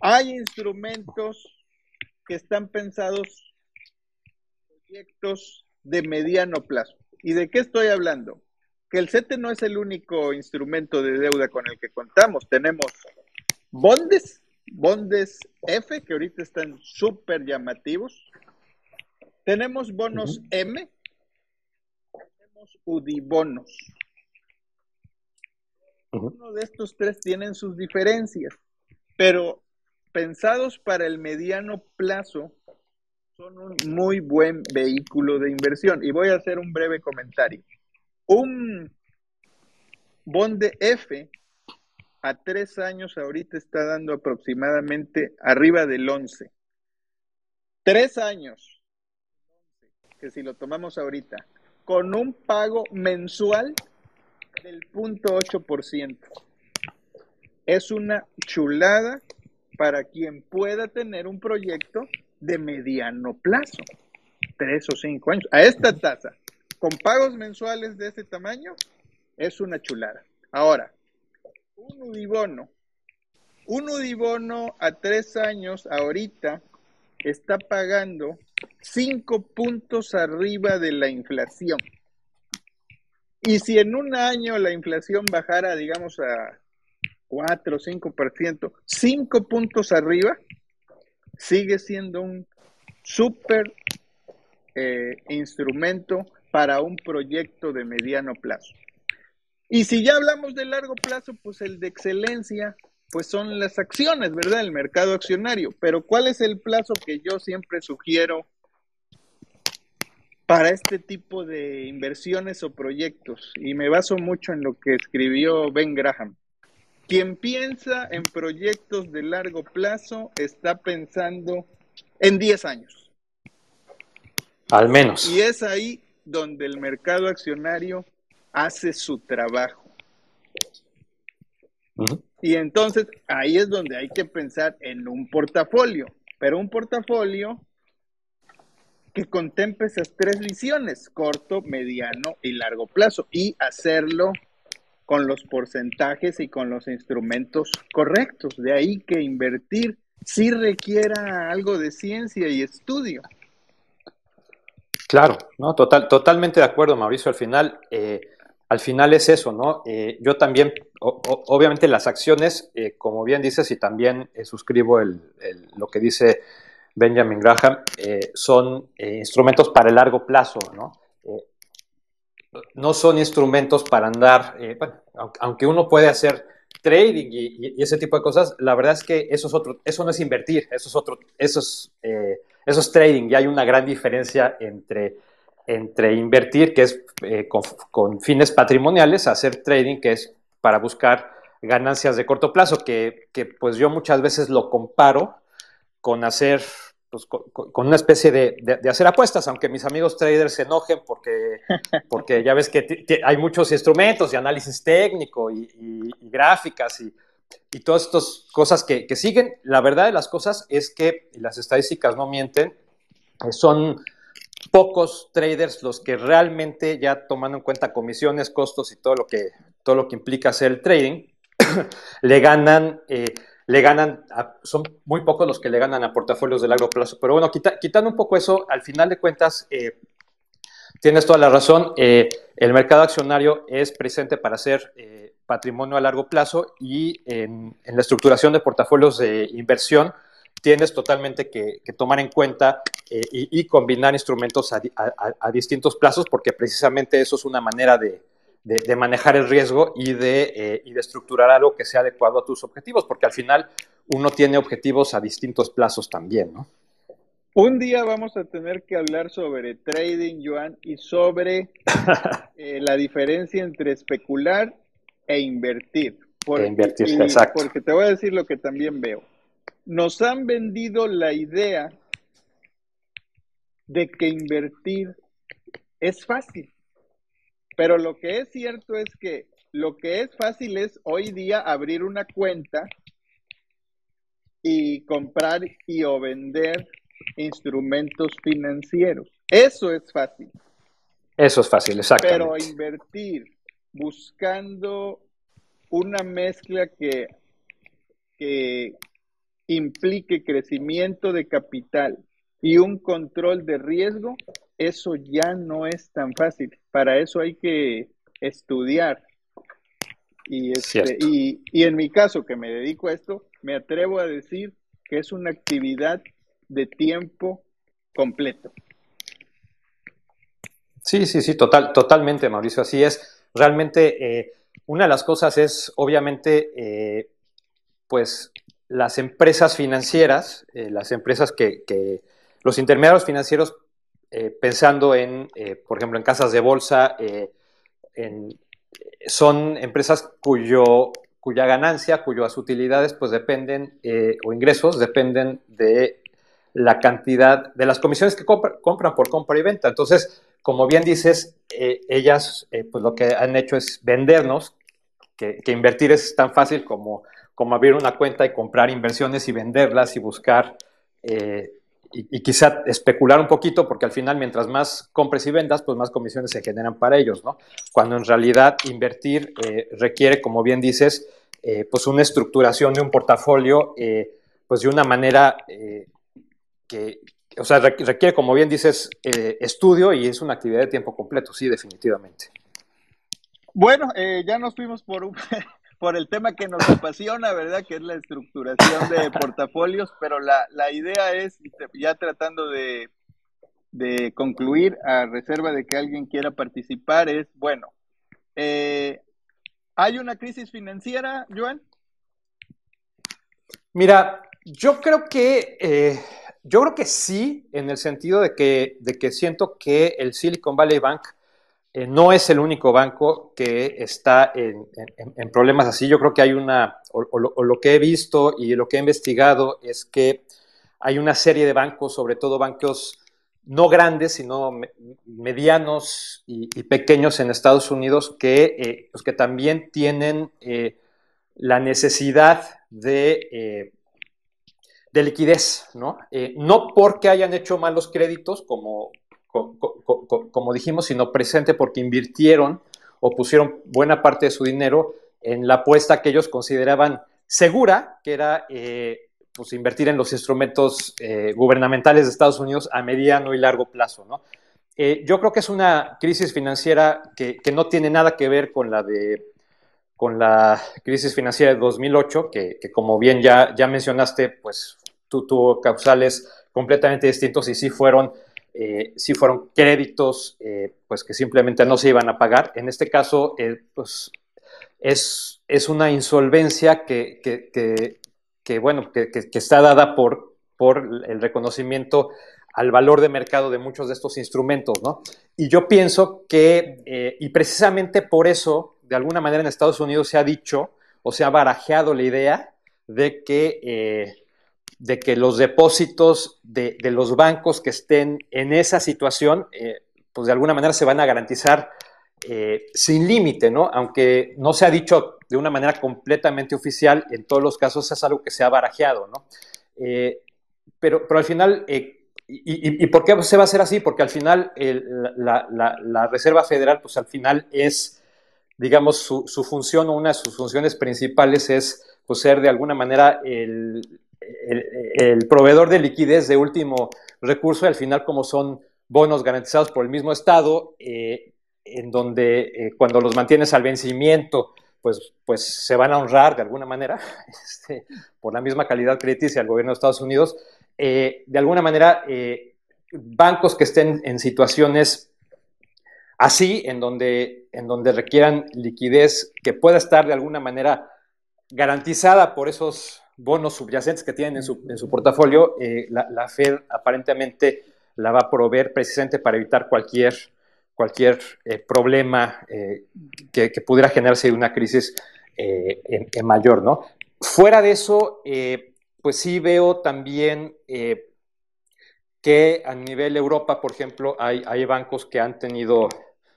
Hay instrumentos que están pensados proyectos de mediano plazo. ¿Y de qué estoy hablando? que el CETE no es el único instrumento de deuda con el que contamos. Tenemos bondes, bondes F, que ahorita están súper llamativos. Tenemos bonos M, UDIBonos. Uno de estos tres tienen sus diferencias, pero pensados para el mediano plazo, son un muy buen vehículo de inversión. Y voy a hacer un breve comentario. Un bonde F a tres años ahorita está dando aproximadamente arriba del 11. Tres años, que si lo tomamos ahorita, con un pago mensual del 0.8%. Es una chulada para quien pueda tener un proyecto de mediano plazo, tres o cinco años, a esta tasa con pagos mensuales de ese tamaño, es una chulada. Ahora, un Udibono. Un Udibono a tres años ahorita está pagando cinco puntos arriba de la inflación. Y si en un año la inflación bajara, digamos, a 4 o 5%, cinco puntos arriba, sigue siendo un súper eh, instrumento para un proyecto de mediano plazo. Y si ya hablamos de largo plazo, pues el de excelencia, pues son las acciones, ¿verdad? El mercado accionario. Pero ¿cuál es el plazo que yo siempre sugiero para este tipo de inversiones o proyectos? Y me baso mucho en lo que escribió Ben Graham. Quien piensa en proyectos de largo plazo está pensando en 10 años. Al menos. Y es ahí donde el mercado accionario hace su trabajo. Y entonces ahí es donde hay que pensar en un portafolio, pero un portafolio que contemple esas tres visiones, corto, mediano y largo plazo, y hacerlo con los porcentajes y con los instrumentos correctos. De ahí que invertir sí requiera algo de ciencia y estudio. Claro, no, total, totalmente de acuerdo, Mauricio. Al final, eh, al final es eso, ¿no? Eh, yo también, obviamente las acciones, eh, como bien dices, y también suscribo lo que dice Benjamin Graham, son instrumentos para el largo plazo, ¿no? no son instrumentos para andar, bueno, aunque uno puede hacer trading y, ese tipo de cosas, la verdad es que eso es otro, eso no es invertir, eso es otro, eso es eso es trading y hay una gran diferencia entre, entre invertir, que es eh, con, fines patrimoniales, hacer trading, que es para buscar ganancias de corto plazo, que, pues yo muchas veces lo comparo con hacer, pues, con, una especie de, hacer apuestas, aunque mis amigos traders se enojen porque, porque ya ves que hay muchos instrumentos de análisis técnico y, y gráficas y y todas estas cosas que, siguen. La verdad de las cosas es que las estadísticas no mienten, eh, son pocos traders los que realmente ya tomando en cuenta comisiones, costos y todo lo que, todo lo que implica hacer el trading, le ganan, eh, le ganan, son muy pocos los que le ganan a portafolios de largo plazo. Pero bueno, quitando un poco eso, al final de cuentas, eh, tienes toda la razón. Eh, el mercado accionario es presente para hacer patrimonio a largo plazo y en, la estructuración de portafolios de inversión tienes totalmente que, tomar en cuenta y, combinar instrumentos a, distintos plazos porque precisamente eso es una manera de, manejar el riesgo y de, y de estructurar algo que sea adecuado a tus objetivos, porque al final uno tiene objetivos a distintos plazos también, ¿no? Un día vamos a tener que hablar sobre trading, Joan, y sobre eh, la diferencia entre especular e invertir. e invertir, exacto. Porque te voy a decir lo que también veo. Nos han vendido la idea de que invertir es fácil. Pero lo que es cierto es que lo que es fácil es hoy día abrir una cuenta y comprar y o vender instrumentos financieros. Eso es fácil. Eso es fácil, exacto. Pero invertir buscando una mezcla que, que implique crecimiento de capital y un control de riesgo, eso ya no es tan fácil. Para eso hay que estudiar. Y, este, y, y en mi caso, que me dedico a esto, me atrevo a decir que es una actividad de tiempo completo. Sí, sí, sí, total, totalmente, Mauricio, así es. Realmente, eh, una de las cosas es, obviamente, eh, pues las empresas financieras, eh, las empresas que, los intermediarios financieros, pensando en, por ejemplo, en casas de bolsa, son empresas cuyo, cuya ganancia, cuyas utilidades, pues dependen, o ingresos, dependen de la cantidad de las comisiones que compran por compra y venta. Entonces, como bien dices, eh, ellas eh, pues lo que han hecho es vendernos, que, invertir es tan fácil como, como abrir una cuenta y comprar inversiones y venderlas y buscar eh, y, quizá especular un poquito, porque al final mientras más compres y vendas, pues más comisiones se generan para ellos, ¿no? Cuando en realidad invertir requiere, como bien dices, pues una estructuración de un portafolio, pues de una manera que, o sea, requiere, como bien dices, eh, estudio y es una actividad de tiempo completo, sí, definitivamente. Bueno, eh, ya nos fuimos por, por el tema que nos apasiona, ¿verdad? Que es la estructuración de portafolios, pero la, idea es, ya tratando de, de, concluir, a reserva de que alguien quiera participar, es, bueno, eh, ¿hay una crisis financiera, Joan? Mira, yo creo que yo creo que sí, en el sentido de que, de que siento que el Silicon Valley Bank eh, no es el único banco que está en, problemas así. Yo creo que hay una, o, lo, que he visto y lo que he investigado es que hay una serie de bancos, sobre todo bancos no grandes, sino medianos y, pequeños en Estados Unidos, que, eh, pues que también tienen eh, la necesidad de de liquidez, ¿no? No porque hayan hecho malos créditos, como, como, dijimos, sino presente porque invirtieron o pusieron buena parte de su dinero en la apuesta que ellos consideraban segura, que era eh, pues invertir en los instrumentos eh, gubernamentales de Estados Unidos a mediano y largo plazo, ¿no? yo creo que es una crisis financiera que, no tiene nada que ver con la de con la crisis financiera de 2008, que, que, como bien ya, ya mencionaste, pues tuvo causales completamente distintos y sí fueron, eh, fueron créditos eh, pues que simplemente no se iban a pagar. En este caso, eh, pues es, es, una insolvencia que, que, bueno, que, está dada por, por el reconocimiento al valor de mercado de muchos de estos instrumentos, ¿no? Y yo pienso que, y precisamente por eso, de alguna manera en Estados Unidos se ha dicho o se ha barajeado la idea de que de que los depósitos de, los bancos que estén en esa situación, eh, pues de alguna manera se van a garantizar eh, sin límite, ¿no? Aunque no se ha dicho de una manera completamente oficial, en todos los casos es algo que se ha barajeado, ¿no? Eh, pero, pero al final, y, por qué se va a hacer así? Porque al final la, Reserva Federal, pues al final es, digamos, su, su función o una de sus funciones principales es pues, ser de alguna manera el, el, proveedor de liquidez de último recurso al final como son bonos garantizados por el mismo Estado, eh, en donde eh, cuando los mantienes al vencimiento, pues, pues se van a honrar de alguna manera este, por la misma calidad crediticia al gobierno de Estados Unidos. de alguna manera, bancos que estén en situaciones así, en donde, en donde requieran liquidez que pueda estar de alguna manera garantizada por esos bonos subyacentes que tienen en su, en su portafolio, eh, la, la, Fed aparentemente la va a proveer precisamente para evitar cualquier, cualquier eh, problema eh, que, que, pudiera generarse una crisis en, en, mayor, ¿no? Fuera de eso, pues sí veo también que a nivel Europa, por ejemplo, hay, hay bancos que han tenido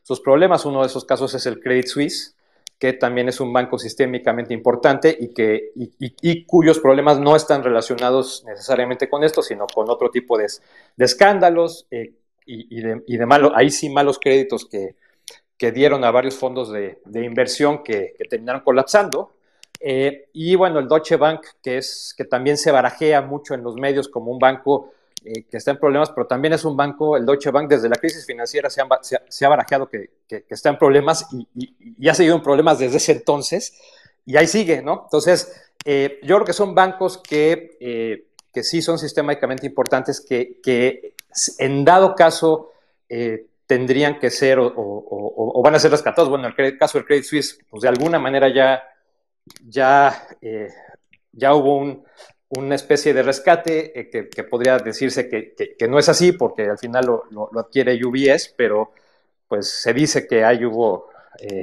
sus problemas. Uno de esos casos es el Credit Suisse, que también es un banco sistémicamente importante y, que, y, cuyos problemas no están relacionados necesariamente con esto, sino con otro tipo de, de escándalos eh, y, de, de malos, ahí sí malos créditos que, que dieron a varios fondos de, inversión que, que, terminaron colapsando. Eh, y bueno, el Deutsche Bank, que, es, que también se barajea mucho en los medios como un banco eh, que está en problemas, pero también es un banco, el Deutsche Bank, desde la crisis financiera se, se, se ha barajeado que, que, está en problemas y, y, ha seguido en problemas desde ese entonces, y ahí sigue, ¿no? Entonces, eh, yo creo que son bancos que, eh, que sí son sistémicamente importantes, que, que en dado caso tendrían que ser o, o, van a ser rescatados. Bueno, en el caso del Credit Suisse, pues de alguna manera ya, ya, ya hubo un, una especie de rescate eh, que, podría decirse que, no es así porque al final lo, adquiere UBS, pero pues se dice que ahí hubo, eh,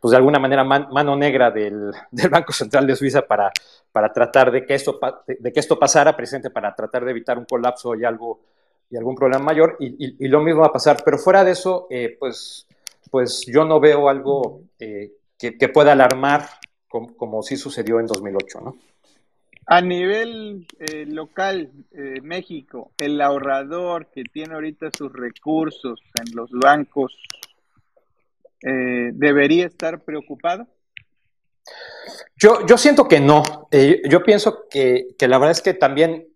pues de alguna manera, man, mano negra del, Banco Central de Suiza para, para tratar de que, esto, de, que esto pasara, precisamente para tratar de evitar un colapso y algo y algún problema mayor, y lo mismo va a pasar. Pero fuera de eso, eh, pues, pues yo no veo algo eh, que, pueda alarmar como, como sí sucedió en 2008, ¿no? A nivel eh, local, eh, México, el ahorrador que tiene ahorita sus recursos en los bancos, eh, ¿debería estar preocupado? Yo, yo siento que no. Eh, yo pienso que, que, la verdad es que también,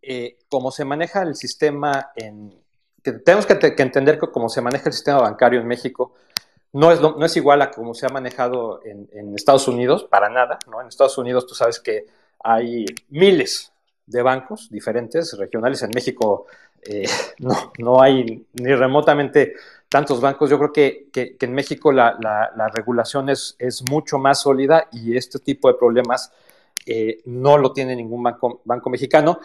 como se maneja el sistema en... Que tenemos que, que, entender que como se maneja el sistema bancario en México, no es, no es igual a como se ha manejado en, en Estados Unidos, para nada. ¿no? En Estados Unidos tú sabes que hay miles de bancos diferentes, regionales. En México eh, no, no hay ni remotamente tantos bancos. Yo creo que, que, en México la, la, la, regulación es, es mucho más sólida y este tipo de problemas eh, no lo tiene ningún banco, banco mexicano.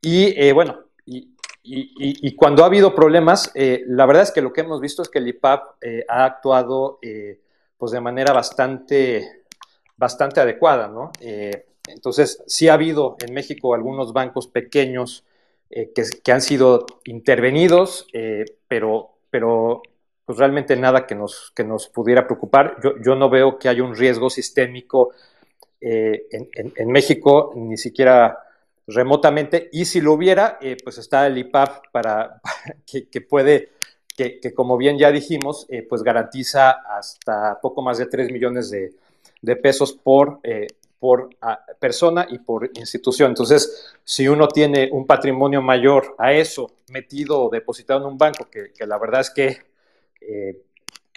Y eh, bueno, y, y, cuando ha habido problemas, la verdad es que lo que hemos visto es que el IPAP ha actuado pues de manera bastante, bastante adecuada, ¿no? Entonces, sí ha habido en México algunos bancos pequeños eh, que, han sido intervenidos, eh, pero, pero pues realmente nada que nos, que nos pudiera preocupar. Yo, yo no veo que haya un riesgo sistémico eh, en, en, México, ni siquiera remotamente, y si lo hubiera, pues está el IPAP para, que, puede, que, que, como bien ya dijimos, pues garantiza hasta poco más de 3 millones de, de pesos por por persona y por institución. Entonces, si uno tiene un patrimonio mayor a eso metido o depositado en un banco, que, la verdad es que eh,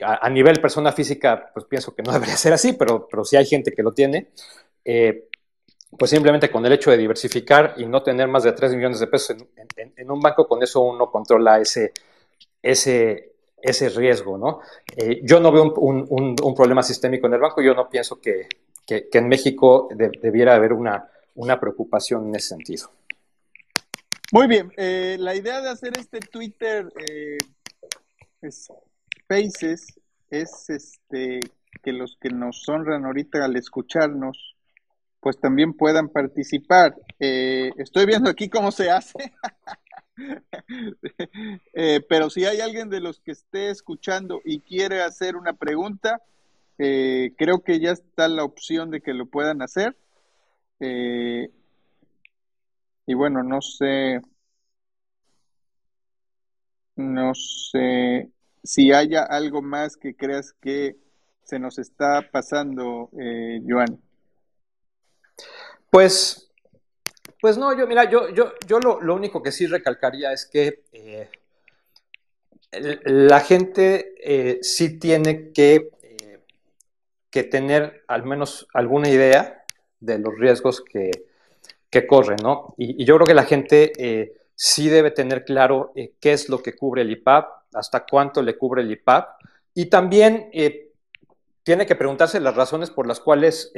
a, nivel persona física, pues pienso que no debería ser así, pero, pero sí hay gente que lo tiene, eh, pues simplemente con el hecho de diversificar y no tener más de 3 millones de pesos en, un banco, con eso uno controla ese, ese, ese riesgo, ¿no? Eh, yo no veo un, un, un, problema sistémico en el banco, yo no pienso que, que, en México de, debiera haber una, una, preocupación en ese sentido. Muy bien, eh, la idea de hacer este Twitter eh, Spaces es este, que los que nos honran ahorita al escucharnos, pues también puedan participar. Eh, estoy viendo aquí cómo se hace. eh, pero si hay alguien de los que esté escuchando y quiere hacer una pregunta, eh, creo que ya está la opción de que lo puedan hacer. Eh, y bueno, no sé, no sé si haya algo más que creas que se nos está pasando, eh, Joan. Pues, pues no, yo, mira, yo, yo, yo lo, lo único que sí recalcaría es que eh, la gente sí tiene que, que, tener al menos alguna idea de los riesgos que, que corre, ¿no? Y, yo creo que la gente eh, sí debe tener claro qué es lo que cubre el IPAP, hasta cuánto le cubre el IPAP, y también tiene que preguntarse las razones por las cuales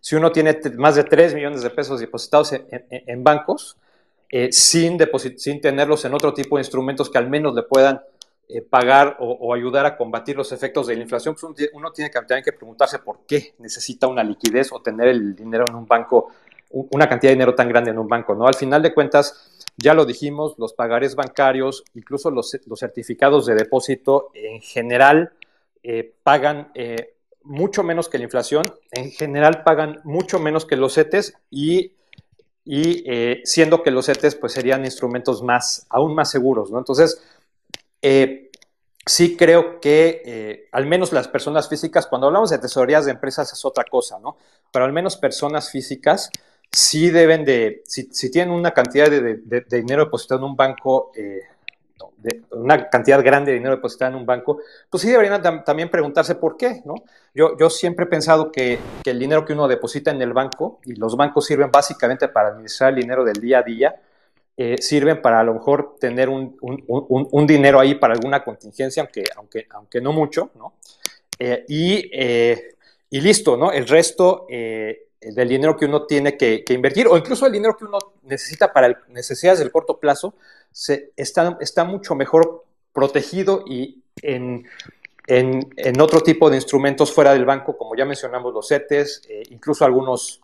si uno tiene más de 3 millones de pesos depositados en, bancos, sin, sin tenerlos en otro tipo de instrumentos que al menos le puedan eh, pagar o, ayudar a combatir los efectos de la inflación, pues uno tiene que, también que preguntarse por qué necesita una liquidez o tener el dinero en un banco, una cantidad de dinero tan grande en un banco, ¿no? Al final de cuentas, ya lo dijimos, los pagarés bancarios, incluso los, certificados de depósito, en general eh, pagan eh, mucho menos que la inflación, en general pagan mucho menos que los CETES y siendo que los CETES pues serían instrumentos más, aún más seguros, ¿no? Entonces, eh, sí creo que eh, al menos las personas físicas, cuando hablamos de tesorerías de empresas es otra cosa, ¿no? Pero al menos personas físicas sí deben de, si, tienen una cantidad de, dinero depositado en un banco, eh, una cantidad grande de dinero depositado en un banco, pues sí deberían también preguntarse por qué, ¿no? Yo, yo siempre he pensado que, que, el dinero que uno deposita en el banco, y los bancos sirven básicamente para administrar el dinero del día a día, eh, sirven para a lo mejor tener un, dinero ahí para alguna contingencia, aunque, aunque, aunque no mucho, ¿no? Eh, eh, y, listo, ¿no? El resto del dinero que uno tiene que, invertir, o incluso el dinero que uno necesita para necesidades del corto plazo, se, está, está mucho mejor protegido y en, en, otro tipo de instrumentos fuera del banco, como ya mencionamos los CETES, incluso algunos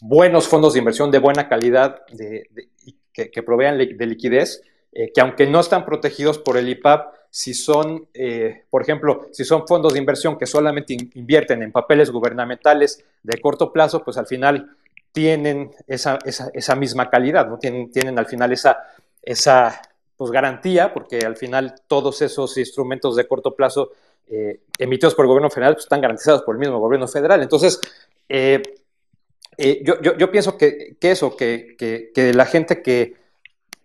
buenos fondos de inversión de buena calidad de, que, provean de liquidez, eh, que aunque no están protegidos por el IPAP, si son, eh, por ejemplo, si son fondos de inversión que solamente invierten en papeles gubernamentales de corto plazo, pues al final tienen esa, esa, misma calidad, ¿no? Tienen, tienen al final esa, esa pues, garantía, porque al final todos esos instrumentos de corto plazo eh, emitidos por el gobierno federal pues, están garantizados por el mismo gobierno federal. Entonces, yo, pienso que, eso, que, la gente que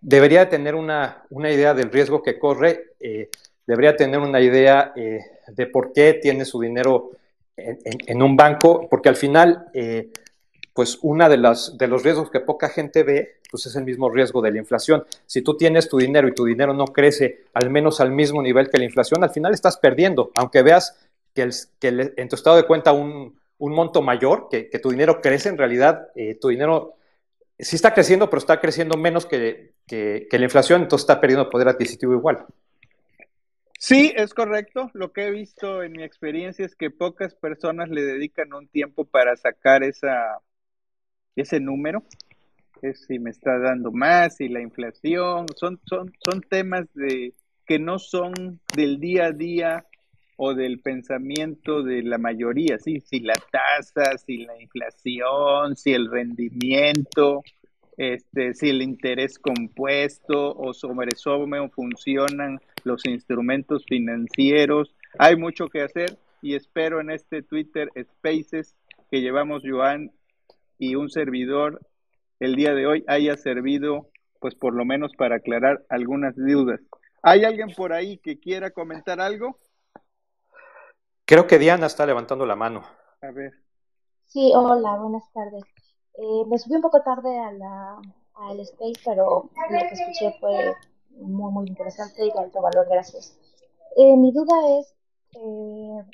debería tener una, idea del riesgo que corre, eh, debería tener una idea eh, de por qué tiene su dinero en, un banco, porque al final, pues una de, las, de los riesgos que poca gente ve, pues es el mismo riesgo de la inflación. Si tú tienes tu dinero y tu dinero no crece al menos al mismo nivel que la inflación, al final estás perdiendo, aunque veas que, que en tu estado de cuenta un, un monto mayor, que, tu dinero crece, en realidad eh, tu dinero sí está creciendo, pero está creciendo menos que, la inflación, entonces está perdiendo poder adquisitivo igual. Sí, es correcto. Lo que he visto en mi experiencia es que pocas personas le dedican un tiempo para sacar esa, ese número. Es si me está dando más, si la inflación, son, son, son temas de, que no son del día a día o del pensamiento de la mayoría, ¿sí? si la tasa, si la inflación, si el rendimiento, este, si el interés compuesto o sobre cómo funcionan los instrumentos financieros. Hay mucho que hacer y espero en este Twitter Spaces que llevamos Joan y un servidor el día de hoy haya servido pues por lo menos para aclarar algunas dudas. ¿Hay alguien por ahí que quiera comentar algo? Creo que Diana está levantando la mano. A ver. Sí, hola, buenas tardes. Eh, me subí un poco tarde a la, al space, pero lo que escuché fue muy, muy interesante y de alto valor, gracias. Eh, mi duda es, eh,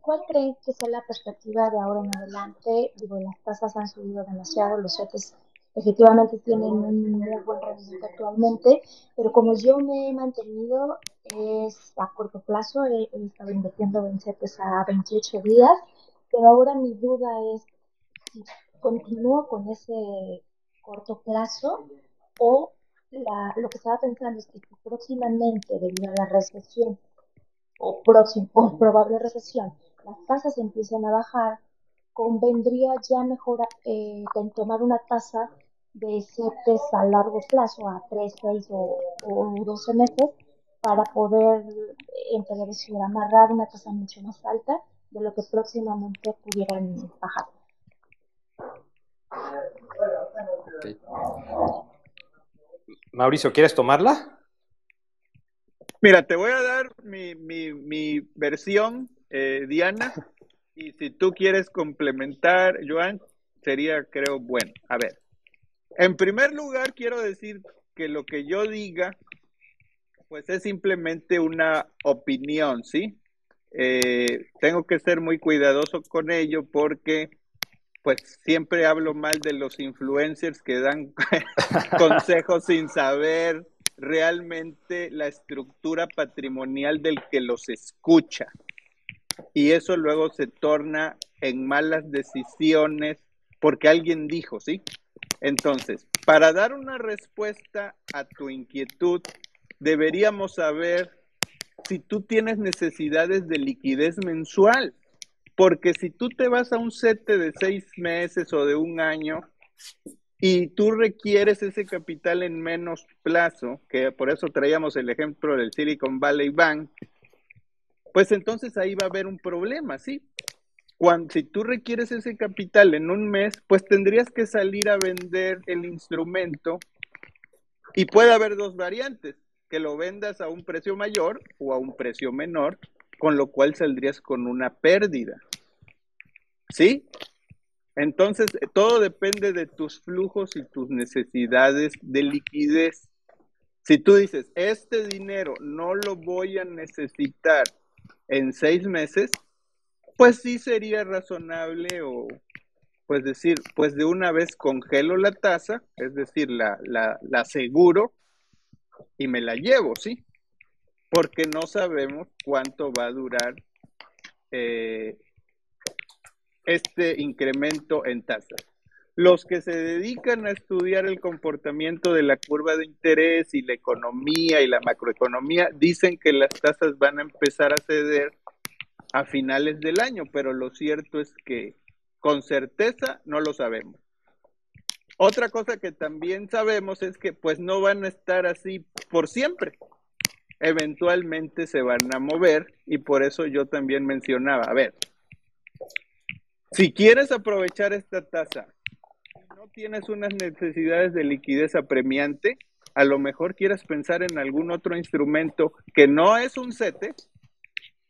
¿cuál creen que sea la perspectiva de ahora en adelante? Digo, las tasas han subido demasiado, los CETES efectivamente tienen un muy buen rendimiento actualmente, pero como yo me he mantenido es a corto plazo, he, estado invirtiendo en CETES a 28 días, pero ahora mi duda es si continúo con ese corto plazo o lo que estaba pensando es que próximamente, debido a la recesión o, próximo, o probable recesión, las tasas empiezan a bajar, convendría ya mejor eh, tomar una tasa de CETES a largo plazo, a 3, 6 o, o 12 meses, para poder empezar a amarrar una tasa mucho más alta de lo que próximamente pudieran bajar. Mauricio, ¿quieres tomarla? Mira, te voy a dar mi, mi, mi versión, eh, Diana, y si tú quieres complementar, Joan, sería, creo, bueno. A ver, en primer lugar, quiero decir que lo que yo diga, pues es simplemente una opinión, ¿sí? Eh, tengo que ser muy cuidadoso con ello porque pues siempre hablo mal de los influencers que dan consejos sin saber realmente la estructura patrimonial del que los escucha. Y eso luego se torna en malas decisiones porque alguien dijo, ¿sí? Entonces, para dar una respuesta a tu inquietud, deberíamos saber si tú tienes necesidades de liquidez mensual. Porque si tú te vas a un set de seis meses o de un año y tú requieres ese capital en menos plazo, que por eso traíamos el ejemplo del Silicon Valley Bank, pues entonces ahí va a haber un problema, ¿sí? Cuando, si tú requieres ese capital en un mes, pues tendrías que salir a vender el instrumento y puede haber dos variantes, que lo vendas a un precio mayor o a un precio menor, con lo cual saldrías con una pérdida. ¿Sí? Entonces, todo depende de tus flujos y tus necesidades de liquidez. Si tú dices, este dinero no lo voy a necesitar en seis meses, pues sí sería razonable o pues decir, pues de una vez congelo la tasa, es decir, la, la, aseguro y me la llevo, ¿sí? Porque no sabemos cuánto va a durar eh, este incremento en tasas. Los que se dedican a estudiar el comportamiento de la curva de interés y la economía y la macroeconomía dicen que las tasas van a empezar a ceder a finales del año, pero lo cierto es que con certeza no lo sabemos. Otra cosa que también sabemos es que pues no van a estar así por siempre. Eventualmente se van a mover y por eso yo también mencionaba, a ver, si quieres aprovechar esta tasa, no tienes unas necesidades de liquidez apremiante, a lo mejor quieras pensar en algún otro instrumento que no es un CETE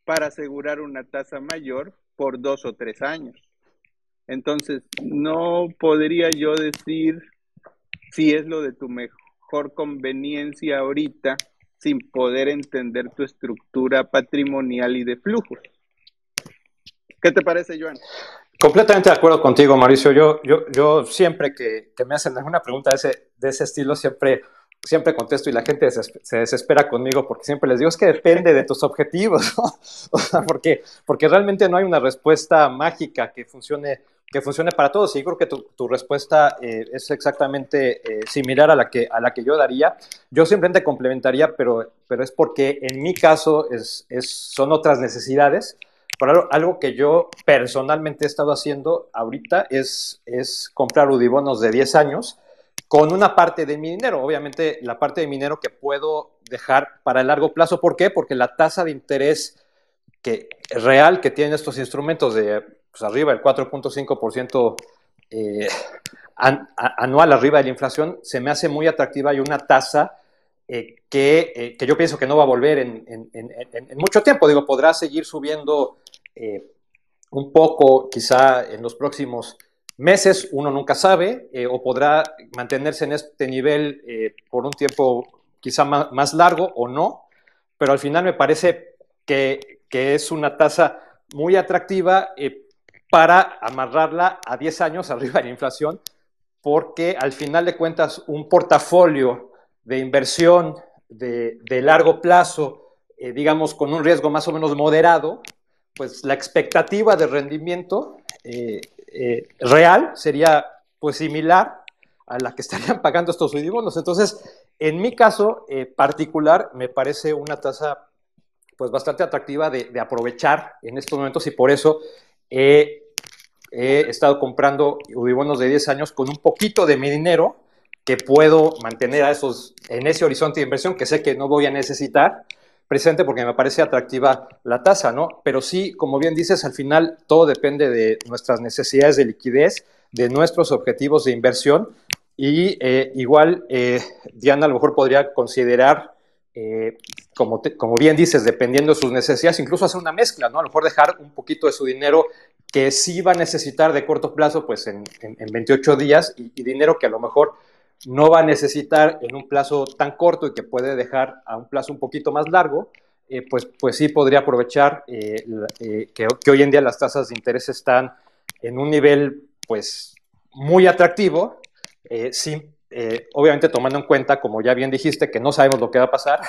para asegurar una tasa mayor por dos o tres años. Entonces, no podría yo decir si es lo de tu mejor conveniencia ahorita sin poder entender tu estructura patrimonial y de flujos. ¿Qué te parece, Joan? Completamente de acuerdo contigo, Mauricio. Yo, yo, yo siempre que, me hacen alguna pregunta de ese, de ese estilo, siempre, siempre contesto y la gente se desespera conmigo porque siempre les digo, es que depende de tus objetivos, porque, porque realmente no hay una respuesta mágica que funcione, que funcione para todos. Y yo creo que tu, respuesta eh, es exactamente eh, similar a la, que, a la que yo daría. Yo simplemente complementaría, pero, pero es porque en mi caso es, son otras necesidades pero algo que yo personalmente he estado haciendo ahorita es, es comprar udibonos de 10 años con una parte de mi dinero. Obviamente la parte de mi dinero que puedo dejar para el largo plazo. ¿Por qué? Porque la tasa de interés que, real que tienen estos instrumentos de pues, arriba del 4.5% eh, anual arriba de la inflación se me hace muy atractiva y una tasa eh, que, eh, que, yo pienso que no va a volver en, en, mucho tiempo. Digo, podrá seguir subiendo eh, un poco quizá en los próximos meses, uno nunca sabe, eh, o podrá mantenerse en este nivel eh, por un tiempo quizá más, largo o no, pero al final me parece que, que es una tasa muy atractiva para amarrarla a 10 años arriba de la inflación, porque al final de cuentas un portafolio de inversión de, de largo plazo, digamos, con un riesgo más o menos moderado, pues la expectativa de rendimiento eh, eh, real sería pues similar a la que estarían pagando estos subidibonos. Entonces, en mi caso eh, particular, me parece una tasa pues bastante atractiva de, aprovechar en estos momentos y por eso he, estado comprando udibonos de 10 años con un poquito de mi dinero que puedo mantener a esos, en ese horizonte de inversión que sé que no voy a necesitar presente porque me parece atractiva la tasa, ¿no? Pero sí, como bien dices, al final todo depende de nuestras necesidades de liquidez, de nuestros objetivos de inversión y eh, igual eh, Diana a lo mejor podría considerar eh, como, como bien dices, dependiendo de sus necesidades, incluso hacer una mezcla, ¿no? A lo mejor dejar un poquito de su dinero que sí va a necesitar de corto plazo, pues en, en, 28 días, y, dinero que a lo mejor no va a necesitar en un plazo tan corto y que puede dejar a un plazo un poquito más largo, eh, pues, pues sí podría aprovechar eh, que, que, hoy en día las tasas de interés están en un nivel pues muy atractivo, eh, obviamente tomando en cuenta, como ya bien dijiste, que no sabemos lo que va a pasar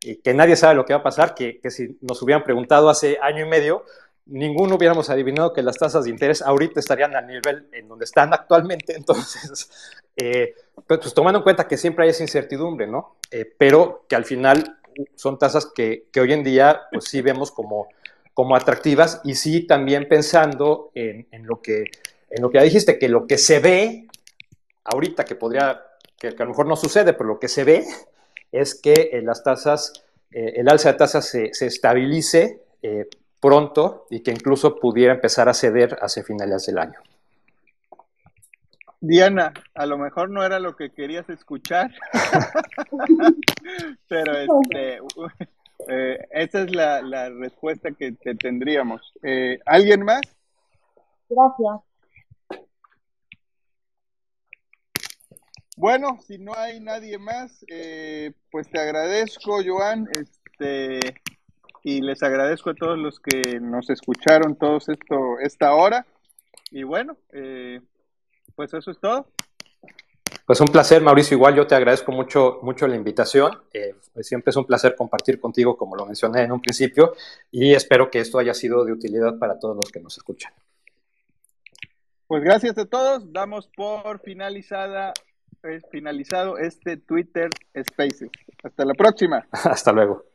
y que nadie sabe lo que va a pasar, que, si nos hubieran preguntado hace año y medio, ninguno hubiéramos adivinado que las tasas de interés ahorita estarían al nivel en donde están actualmente. Entonces, eh, pues, pues, tomando en cuenta que siempre hay esa incertidumbre, ¿no? Eh, pero que al final son tasas que, que, hoy en día, pues sí vemos como, como atractivas y sí también pensando en, en, lo que, en lo que ya dijiste, que lo que se ve ahorita que podría, que, a lo mejor no sucede, pero lo que se ve es que eh, las tasas, eh, el alza de tasas se, estabilice eh, pronto y que incluso pudiera empezar a ceder hacia finales del año. Diana, a lo mejor no era lo que querías escuchar, pero este, esa es la, la, respuesta que te tendríamos. ¿Alguien más? Gracias. Bueno, si no hay nadie más, eh, pues te agradezco, Joan, este, y les agradezco a todos los que nos escucharon todos esto, esta hora. Y bueno, eh, pues eso es todo. Pues un placer, Mauricio. Igual yo te agradezco mucho, mucho la invitación. Eh, pues siempre es un placer compartir contigo, como lo mencioné en un principio, y espero que esto haya sido de utilidad para todos los que nos escuchan. Pues gracias a todos. Damos por finalizada es finalizado este Twitter Spaces. Hasta la próxima. Hasta luego.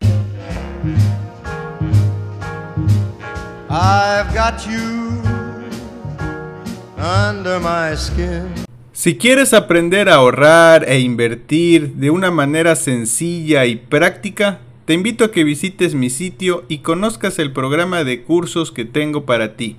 Si quieres aprender a ahorrar e invertir de una manera sencilla y práctica, te invito a que visites mi sitio y conozcas el programa de cursos que tengo para ti.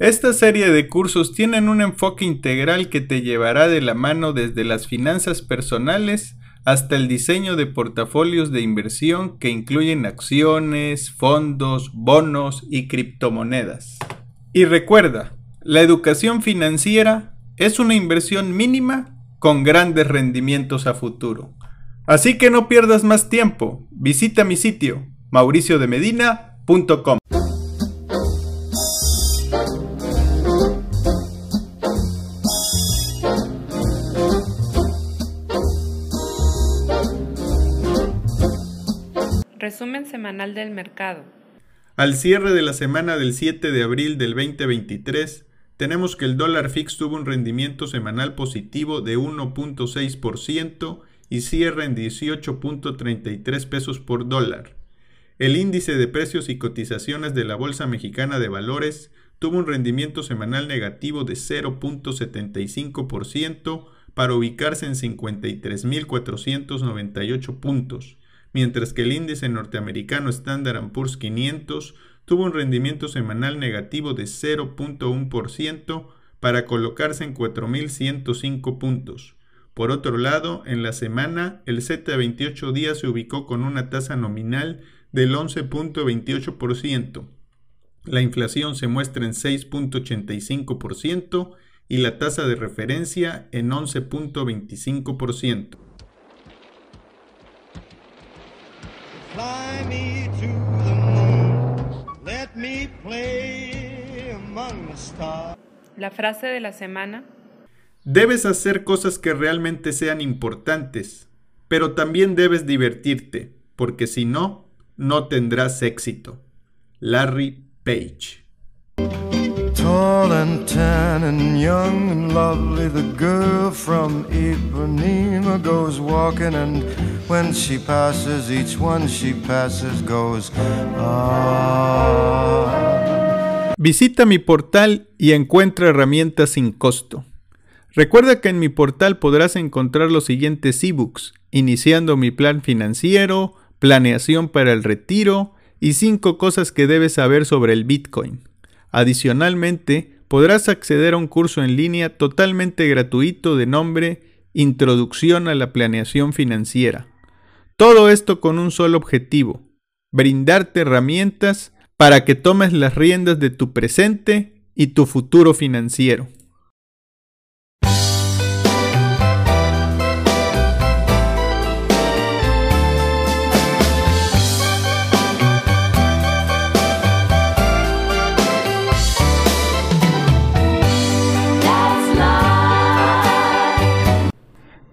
Esta serie de cursos tienen un enfoque integral que te llevará de la mano desde las finanzas personales hasta el diseño de portafolios de inversión que incluyen acciones, fondos, bonos y criptomonedas. Y recuerda, la educación financiera es una inversión mínima con grandes rendimientos a futuro. Así que no pierdas más tiempo, visita mi sitio mauriciodemedina.com. Resumen semanal del mercado. Al cierre de la semana del 7 de abril del 2023, tenemos que el dólar fix tuvo un rendimiento semanal positivo de 1.6% y cierra en 18.33 pesos por dólar. El índice de precios y cotizaciones de la Bolsa Mexicana de Valores tuvo un rendimiento semanal negativo de 0.75% para ubicarse en 53.498 puntos mientras que el índice norteamericano Standard Poor's 500 tuvo un rendimiento semanal negativo de 0.1% para colocarse en 4.105 puntos. Por otro lado, en la semana, el Z de 28 días se ubicó con una tasa nominal del 11.28%. La inflación se muestra en 6.85% y la tasa de referencia en 11.25%. La frase de la semana. Debes hacer cosas que realmente sean importantes, pero también debes divertirte, porque si no, no tendrás éxito. Larry Page. Tall and tan and young and lovely, the girl from Ipanema goes walking, and Ah. Visita mi portal y encuentra herramientas sin costo. Recuerda que en mi portal podrás encontrar los siguientes ebooks, iniciando mi plan financiero, planeación para el retiro y 5 cosas que debes saber sobre el Bitcoin. Adicionalmente, podrás acceder a un curso en línea totalmente gratuito de nombre Introducción a la Planeación Financiera. Todo esto con un solo objetivo, brindarte herramientas para que tomes las riendas de tu presente y tu futuro financiero.